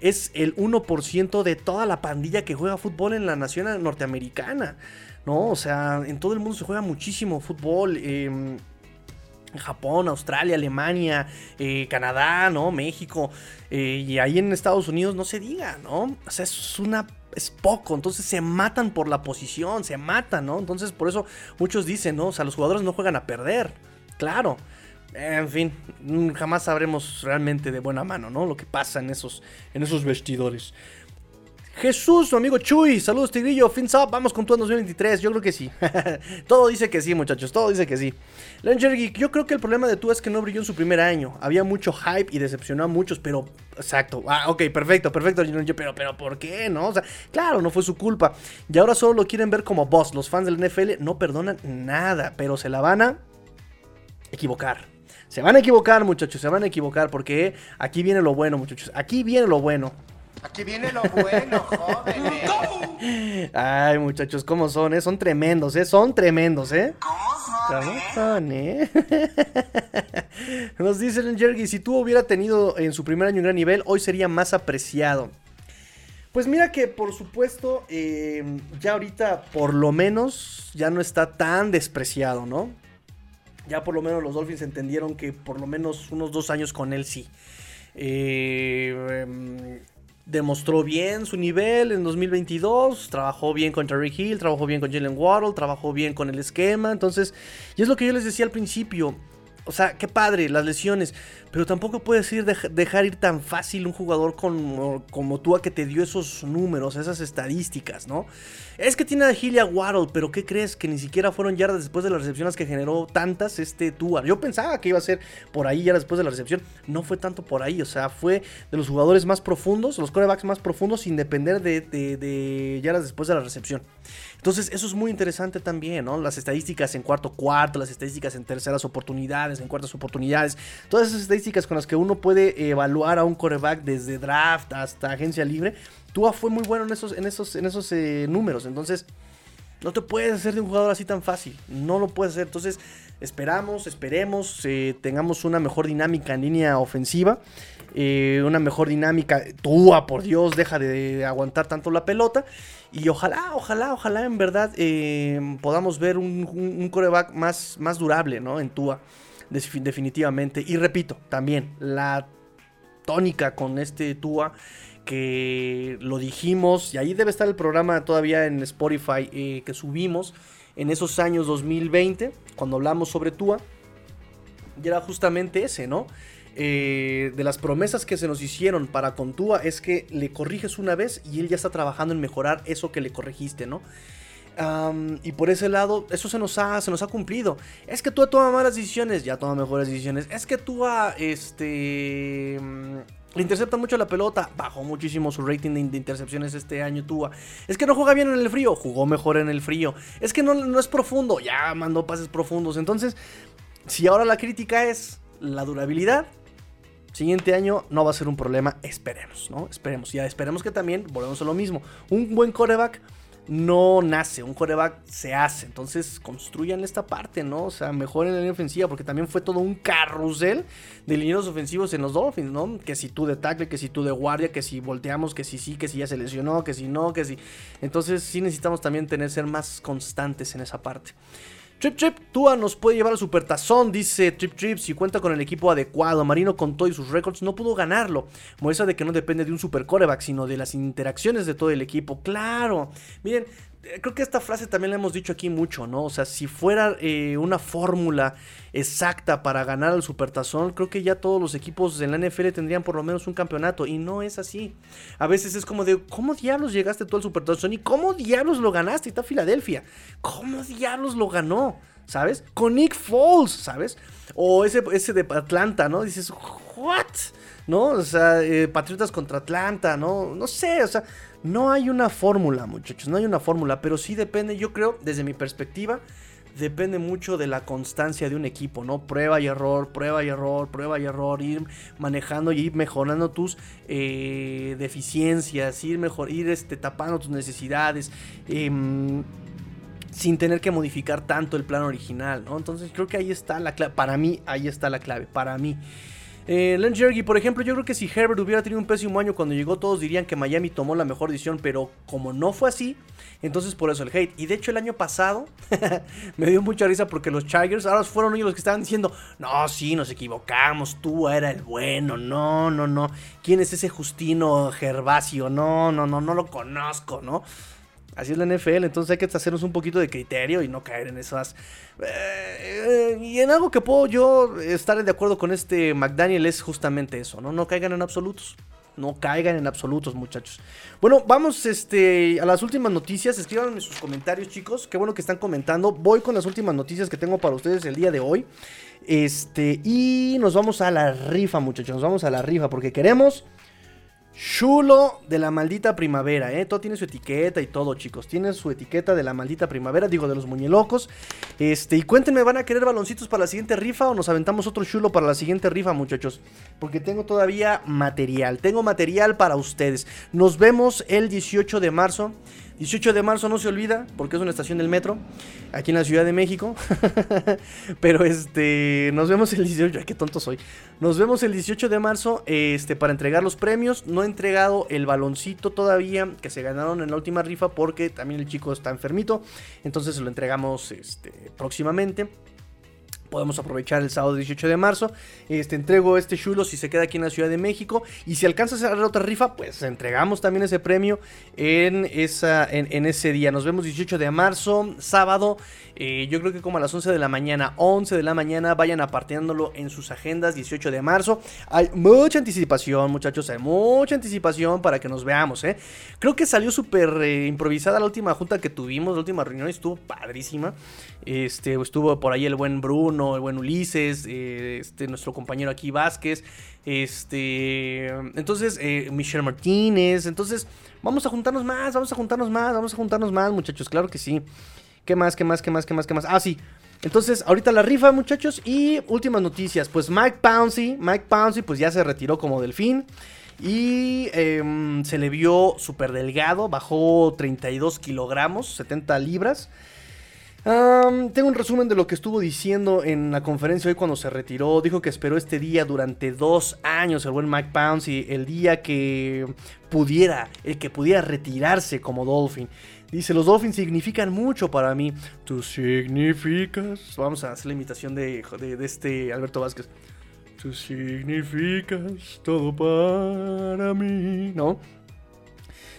es el 1% de toda la pandilla que juega fútbol en la nación norteamericana. ¿No? O sea, en todo el mundo se juega muchísimo fútbol. Eh, Japón, Australia, Alemania, eh, Canadá, ¿no? México. Eh, y ahí en Estados Unidos no se diga, ¿no? O sea, es una es poco, entonces se matan por la posición, se matan, ¿no? Entonces por eso muchos dicen, ¿no? O sea, los jugadores no juegan a perder, claro. En fin, jamás sabremos realmente de buena mano, ¿no? Lo que pasa en esos, en esos vestidores. Jesús, su amigo Chuy, saludos Tigrillo, fins up, vamos con tu 2023, yo creo que sí. todo dice que sí, muchachos, todo dice que sí. Langer Geek, yo creo que el problema de tú es que no brilló en su primer año. Había mucho hype y decepcionó a muchos, pero exacto. Ah, ok, perfecto, perfecto, pero pero ¿por qué? No, o sea, claro, no fue su culpa. Y ahora solo lo quieren ver como boss. Los fans del NFL no perdonan nada, pero se la van a equivocar. Se van a equivocar, muchachos, se van a equivocar porque aquí viene lo bueno, muchachos. Aquí viene lo bueno. Aquí viene lo bueno, jóvenes. Ay, muchachos, ¿cómo son, eh? Son tremendos, ¿eh? Son tremendos, ¿eh? ¿Cómo son, ¿Cómo eh? son, eh? Nos dice el Jergy, si tú hubiera tenido en su primer año un gran nivel, hoy sería más apreciado. Pues mira que por supuesto, em, ya ahorita por lo menos ya no está tan despreciado, ¿no? Ya por lo menos los Dolphins entendieron que por lo menos unos dos años con él sí. Eh, demostró bien su nivel en 2022, trabajó bien con Terry Hill, trabajó bien con Jalen Waddle, trabajó bien con el esquema, entonces, y es lo que yo les decía al principio, o sea, qué padre, las lesiones. Pero tampoco puedes ir dejar ir tan fácil un jugador como, como tú a que te dio esos números, esas estadísticas, ¿no? Es que tiene a Gilia Waddle, pero ¿qué crees? Que ni siquiera fueron yardas después de las recepciones que generó tantas este Tua. Yo pensaba que iba a ser por ahí ya después de la recepción. No fue tanto por ahí, o sea, fue de los jugadores más profundos, los corebacks más profundos, sin depender de, de, de yardas después de la recepción. Entonces, eso es muy interesante también, ¿no? Las estadísticas en cuarto cuarto, las estadísticas en terceras oportunidades, en cuartas oportunidades, todas esas estadísticas con las que uno puede evaluar a un coreback desde draft hasta agencia libre. Tua fue muy bueno en esos, en esos, en esos eh, números. Entonces, no te puedes hacer de un jugador así tan fácil. No lo puedes hacer. Entonces, esperamos, esperemos, eh, tengamos una mejor dinámica en línea ofensiva. Eh, una mejor dinámica. Tua, por Dios, deja de aguantar tanto la pelota. Y ojalá, ojalá, ojalá en verdad podamos ver un, coreback más, más durable, ¿no? En Tua, definitivamente. Y repito, también la tónica con este Tua que lo dijimos, y ahí debe estar el programa todavía en Spotify eh, que subimos en esos años 2020, cuando hablamos sobre Tua, y era justamente ese, ¿no? Eh, de las promesas que se nos hicieron para Contúa es que le corriges una vez y él ya está trabajando en mejorar eso que le corregiste, ¿no? y por ese lado, eso se nos ha, se nos ha cumplido. Es que tú toma malas decisiones, ya toma mejores decisiones. Es que tú este... Intercepta mucho la pelota, bajó muchísimo su rating de, intercepciones este año Tua. Es que no juega bien en el frío, jugó mejor en el frío. Es que no, no es profundo, ya mandó pases profundos. Entonces, si ahora la crítica es la durabilidad, Siguiente año no va a ser un problema, esperemos, ¿no? Esperemos. Ya esperemos que también volvemos a lo mismo. Un buen coreback no nace, un coreback se hace. Entonces construyan esta parte, ¿no? O sea, mejoren la línea ofensiva, porque también fue todo un carrusel de linieros ofensivos en los Dolphins, ¿no? Que si tú de tackle, que si tú de guardia, que si volteamos, que si sí, que si ya se lesionó, que si no, que si. Entonces sí necesitamos también tener ser más constantes en esa parte. Trip Trip, Tua nos puede llevar al supertazón, dice Trip Trip, si cuenta con el equipo adecuado. Marino con todo y sus récords no pudo ganarlo. Muestra de que no depende de un super coreback, sino de las interacciones de todo el equipo. Claro, miren, creo que esta frase también la hemos dicho aquí mucho, ¿no? O sea, si fuera eh, una fórmula exacta para ganar el Supertazón, creo que ya todos los equipos en la NFL tendrían por lo menos un campeonato. Y no es así. A veces es como de, ¿cómo diablos llegaste tú al Supertazón? ¿Y cómo diablos lo ganaste? Y está Filadelfia. ¿Cómo diablos lo ganó? ¿Sabes? Con Nick Foles, ¿sabes? O ese, ese de Atlanta, ¿no? Dices, ¿what? ¿No? O sea, eh, Patriotas contra Atlanta, ¿no? No sé, o sea no hay una fórmula, muchachos, no hay una fórmula, pero sí depende, yo creo, desde mi perspectiva, depende mucho de la constancia de un equipo, ¿no? Prueba y error, prueba y error, prueba y error, ir manejando y ir mejorando tus eh, deficiencias, ir mejor, ir este, tapando tus necesidades. Em, sin tener que modificar tanto el plan original, ¿no? Entonces creo que ahí está la clave. Para mí, ahí está la clave. Para mí. Eh, Len Jergy, por ejemplo, yo creo que si Herbert hubiera tenido un pésimo año cuando llegó, todos dirían que Miami tomó la mejor decisión, pero como no fue así, entonces por eso el hate. Y de hecho el año pasado me dio mucha risa porque los Chargers ahora fueron ellos los que estaban diciendo, no, sí, nos equivocamos, tú era el bueno, no, no, no. ¿Quién es ese Justino Gervasio? No, no, no, no lo conozco, ¿no? Así es la NFL, entonces hay que hacernos un poquito de criterio y no caer en esas... Eh, y en algo que puedo yo estar de acuerdo con este McDaniel es justamente eso, ¿no? No caigan en absolutos. No caigan en absolutos, muchachos. Bueno, vamos este, a las últimas noticias. Escríbanme sus comentarios, chicos. Qué bueno que están comentando. Voy con las últimas noticias que tengo para ustedes el día de hoy. Este, y nos vamos a la rifa, muchachos. Nos vamos a la rifa porque queremos Chulo de la maldita primavera, ¿eh? Todo tiene su etiqueta y todo, chicos. Tiene su etiqueta de la maldita primavera, digo, de los muñelocos. Este, y cuéntenme, ¿van a querer baloncitos para la siguiente rifa o nos aventamos otro chulo para la siguiente rifa, muchachos? Porque tengo todavía material, tengo material para ustedes. Nos vemos el 18 de marzo. 18 de marzo no se olvida, porque es una estación del metro, aquí en la Ciudad de México. Pero este, nos vemos el 18, ay, qué tonto soy. Nos vemos el 18 de marzo este, para entregar los premios. No he entregado el baloncito todavía que se ganaron en la última rifa porque también el chico está enfermito. Entonces se lo entregamos este, próximamente podemos aprovechar el sábado 18 de marzo. Este, entrego este chulo si se queda aquí en la Ciudad de México. Y si alcanza a hacer otra rifa, pues entregamos también ese premio en, esa, en, ese día. Nos vemos 18 de marzo, sábado. Eh, yo creo que como a las 11 de la mañana, 11 de la mañana, vayan aparteándolo en sus agendas, 18 de marzo. Hay mucha anticipación, muchachos, hay mucha anticipación para que nos veamos, ¿eh? Creo que salió súper eh, improvisada la última junta que tuvimos, la última reunión, estuvo padrísima. Este, estuvo por ahí el buen Bruno, el buen Ulises, eh, este, nuestro compañero aquí Vázquez, este, entonces, Michelle Martínez, entonces, vamos a juntarnos más, vamos a juntarnos más, vamos a juntarnos más, muchachos, claro que sí. ¿Qué más? ¿Qué más? ¿Qué más? ¿Qué más? ¿Qué más? Ah, sí. Entonces, ahorita la rifa, muchachos. Y últimas noticias. Pues Mike Pouncey, Mike Pouncey, pues ya se retiró como delfín. Y em, se le vio súper delgado. Bajó 32 kilogramos, 70 libras. Tengo un resumen de lo que estuvo diciendo en la conferencia hoy cuando se retiró. Dijo que esperó este día durante dos años, el buen Mike Pouncey, el día que pudiera, el que pudiera retirarse como Dolphin. Dice, los Dolphins significan mucho para mí. Tú significas... Vamos a hacer la imitación de, de, este Alberto Vázquez. Tú significas todo para mí. ¿No?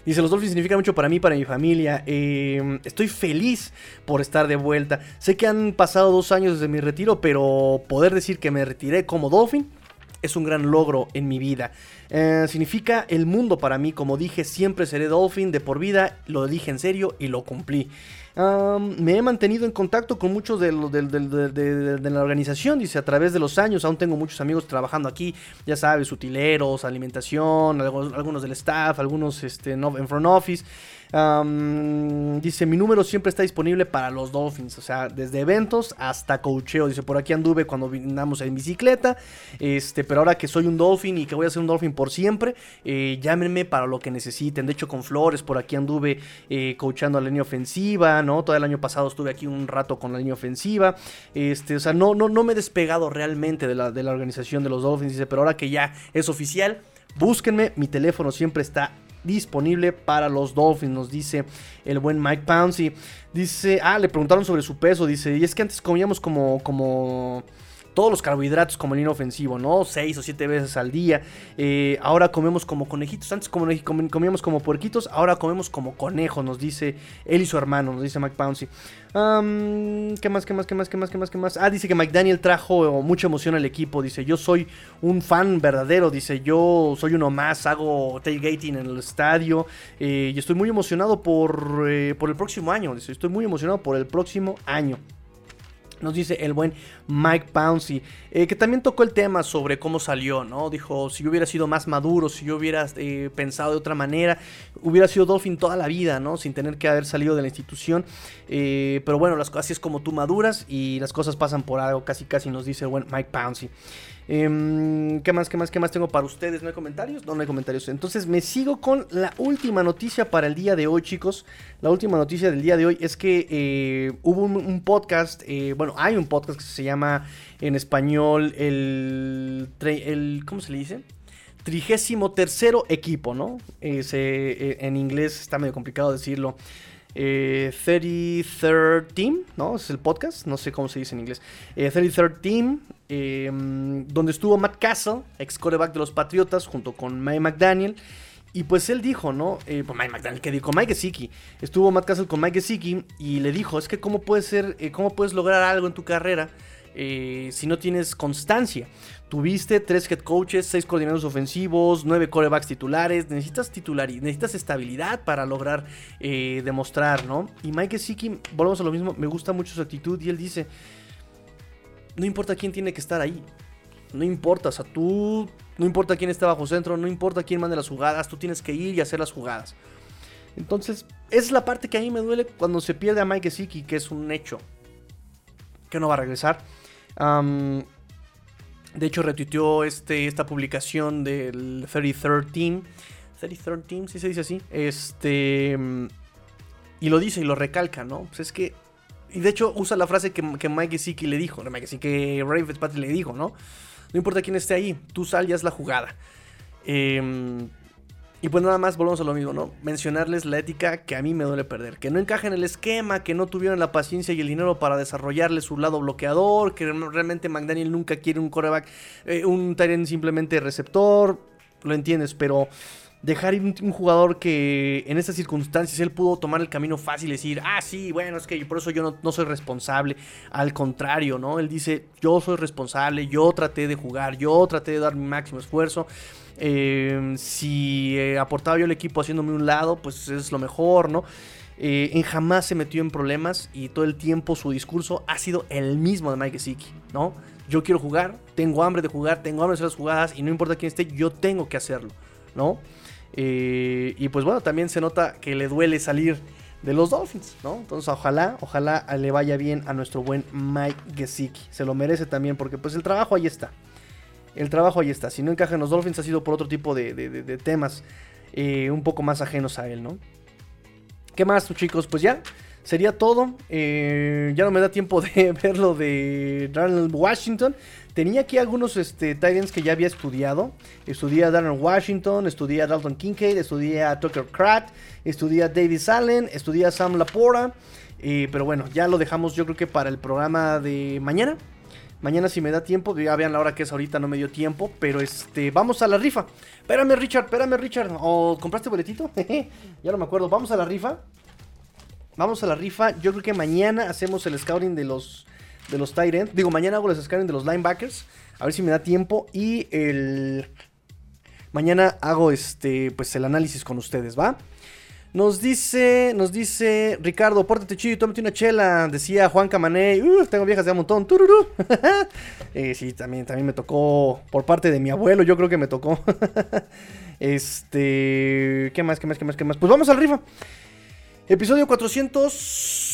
Dice, los Dolphins significan mucho para mí, para mi familia. Em, estoy feliz por estar de vuelta. Sé que han pasado dos años desde mi retiro, pero poder decir que me retiré como Dolphin es un gran logro en mi vida. Eh, significa el mundo para mí, como dije, siempre seré Dolphin de por vida, lo dije en serio y lo cumplí. Me he mantenido en contacto con muchos de, de, la organización, dice, a través de los años, aún tengo muchos amigos trabajando aquí, ya sabes, utileros, alimentación, algunos, del staff, algunos este, en front office dice, mi número siempre está disponible para los Dolphins, o sea, desde eventos hasta cocheo. Dice, por aquí anduve cuando vinimos en bicicleta, este, pero ahora que soy un Dolphin y que voy a ser un Dolphin por siempre, eh, llámenme para lo que necesiten. De hecho, con Flores, por aquí anduve eh, coachando a la línea ofensiva, ¿no? Todo el año pasado estuve aquí un rato con la línea ofensiva. Este, o sea, no, no, no me he despegado realmente de la, de la organización de los Dolphins, dice, pero ahora que ya es oficial, búsquenme, mi teléfono siempre está disponible para los Dolphins, nos dice el buen Mike Pouncey. Dice, ah, le preguntaron sobre su peso, dice, y es que antes comíamos como, como todos los carbohidratos como el inofensivo, ¿no? Seis o siete veces al día. Eh, ahora comemos como conejitos. Antes comíamos como puerquitos, ahora comemos como conejos, nos dice él y su hermano, nos dice Mike. ¿Qué más, qué más, qué más, qué más, qué más, qué más? Ah, dice que Mike Daniel trajo mucha emoción al equipo. Dice, yo soy un fan verdadero. Dice, yo soy uno más, hago tailgating en el estadio. Eh, y estoy muy emocionado por, eh, por el próximo año. Dice, estoy muy emocionado por el próximo año Nos dice el buen Mike Pouncey, eh, que también tocó el tema sobre cómo salió, ¿no? Dijo, si yo hubiera sido más maduro, si yo hubiera eh, pensado de otra manera, hubiera sido Dolphin toda la vida, ¿no? Sin tener que haber salido de la institución. Eh, pero bueno, las así es como tú maduras y las cosas pasan por algo, casi casi nos dice el buen Mike Pouncey. Em, ¿Qué más, qué más, qué más tengo para ustedes? ¿No hay comentarios? No, no hay comentarios. Entonces me sigo con la última noticia para el día de hoy, chicos. La última noticia del día de hoy es que eh, hubo un, podcast, eh, bueno, hay un podcast que se llama en español el, ¿cómo se le dice? Trigésimo tercero equipo, ¿no? Eh, en inglés está medio complicado decirlo. 33rd Team, ¿no? Es el podcast, no sé cómo se dice en inglés. 33rd Team, Em, donde estuvo Matt Castle, ex coreback de los Patriotas, junto con Mike McDaniel. Y pues él dijo, ¿no? Eh, pues Mike McDaniel, que dijo? Mike Gesicki. Estuvo Matt Castle con Mike Gesicki y le dijo, es que cómo puedes ser, eh, cómo puedes lograr algo en tu carrera eh, si no tienes constancia. Tuviste tres head coaches, seis coordinadores ofensivos, nueve corebacks titulares. Necesitas titularidad, necesitas estabilidad para lograr demostrar, ¿no? Y Mike Gesicki, volvemos a lo mismo, me gusta mucho su actitud y él dice, no importa quién tiene que estar ahí. No importa, o sea, tú, no importa quién esté bajo centro, no importa quién mande las jugadas, tú tienes que ir y hacer las jugadas. Entonces, esa es la parte que a mí me duele cuando se pierde a Mike Siki, que es un hecho. Que no va a regresar. de hecho, retuiteó este, esta publicación del 33 Team. 33 Team, si se dice así. Este. Y lo dice y lo recalca, ¿no? Pues es que y de hecho usa la frase que, Mike Gesicki le dijo, Mike que Ray Fitzpatrick le dijo, ¿no? No importa quién esté ahí, tú sal ya es la jugada. Em, y pues nada más volvemos a lo mismo, ¿no? Mencionarles la ética que a mí me duele perder. Que no encaja en el esquema, que no tuvieron la paciencia y el dinero para desarrollarle su lado bloqueador, que realmente McDaniel nunca quiere un coreback, eh, un Tyrant simplemente receptor, lo entiendes, pero dejar ir un, jugador que en estas circunstancias él pudo tomar el camino fácil y decir, ah, sí, bueno, es que por eso yo no, soy responsable. Al contrario, ¿no? Él dice, yo soy responsable, yo traté de jugar, yo traté de dar mi máximo esfuerzo. Em, si eh, aportaba yo el equipo haciéndome un lado, pues es lo mejor, ¿no? Eh, en jamás se metió en problemas y todo el tiempo su discurso ha sido el mismo de Mike Siki, ¿no? Yo quiero jugar, tengo hambre de jugar, tengo hambre de hacer las jugadas y no importa quién esté, yo tengo que hacerlo, ¿no? Eh, y pues bueno, también se nota que le duele salir de los Dolphins, ¿no? Entonces ojalá, ojalá le vaya bien a nuestro buen Mike Gesicki. Se lo merece también porque pues el trabajo ahí está. El trabajo ahí está. Si no encaja en los Dolphins ha sido por otro tipo de, temas eh, un poco más ajenos a él, ¿no? ¿Qué más, chicos? Pues ya, sería todo. Eh, ya no me da tiempo de ver lo de Ronald Washington. Tenía aquí algunos este, Titans que ya había estudiado. Estudié a Darren Washington, estudié a Dalton Kincaid, estudié a Tucker Pratt, estudié a Davis Allen, estudié a Sam Laporta. Eh, pero bueno, ya lo dejamos yo creo que para el programa de mañana. Mañana si me da tiempo, ya vean la hora que es ahorita, no me dio tiempo, pero este, vamos a la rifa. Espérame Richard, espérame Richard, ¿o compraste boletito? ya no me acuerdo, vamos a la rifa. Vamos a la rifa, yo creo que mañana hacemos el scouting de los de los tight Digo, mañana hago los scouting de los linebackers. A ver si me da tiempo. Y el. Mañana hago este. Pues el análisis con ustedes, ¿va? Nos dice, nos dice Ricardo, pórtate chido y tómate una chela. Decía Juan Camané, uh, tengo viejas de un montón. Eh, sí, también, también me tocó por parte de mi abuelo, yo creo que me tocó. este, ¿qué más, qué más, qué más, qué más? Pues vamos al rifa. Episodio 400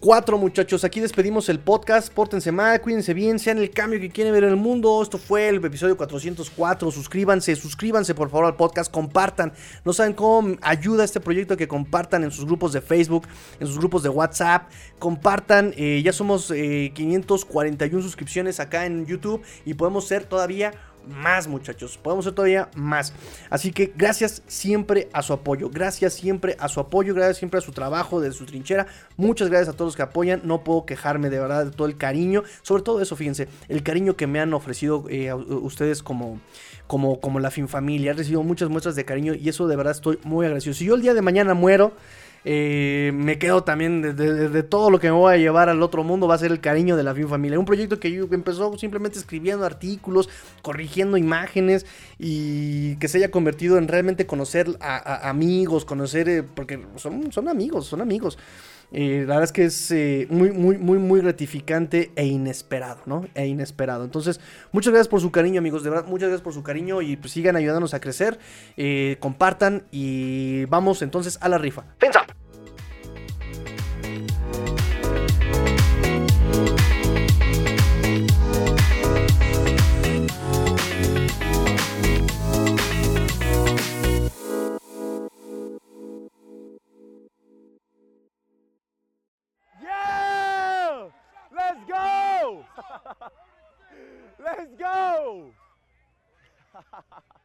cuatro muchachos. Aquí despedimos el podcast. Pórtense mal, cuídense bien, sean el cambio que quieren ver en el mundo. Esto fue el episodio 404. Suscríbanse, suscríbanse por favor al podcast. Compartan. No saben cómo ayuda este proyecto que compartan en sus grupos de Facebook, en sus grupos de WhatsApp. Compartan. Eh, ya somos 541 eh, suscripciones acá en YouTube y podemos ser todavía más, muchachos. Podemos hacer todavía más. Así que gracias siempre a su apoyo. Gracias siempre a su apoyo. Gracias siempre a su trabajo, de su trinchera. Muchas gracias a todos los que apoyan. No puedo quejarme de verdad de todo el cariño. Sobre todo eso, fíjense, el cariño que me han ofrecido eh, ustedes como, como, como la fin familia. He recibido muchas muestras de cariño y eso de verdad estoy muy agradecido. Si yo el día de mañana muero eh, me quedo también de, todo lo que me voy a llevar al otro mundo va a ser el cariño de la Fin Familia. Un proyecto que yo empezó simplemente escribiendo artículos, corrigiendo imágenes y que se haya convertido en realmente conocer a, amigos, conocer, eh, porque son, son amigos, son amigos. Eh, la verdad es que es eh, muy, muy, muy, muy gratificante e inesperado, ¿no? E inesperado. Entonces, muchas gracias por su cariño, amigos. De verdad, muchas gracias por su cariño y pues sigan ayudándonos a crecer. Eh, compartan y vamos entonces a la rifa. ¡Pensa! Let's go!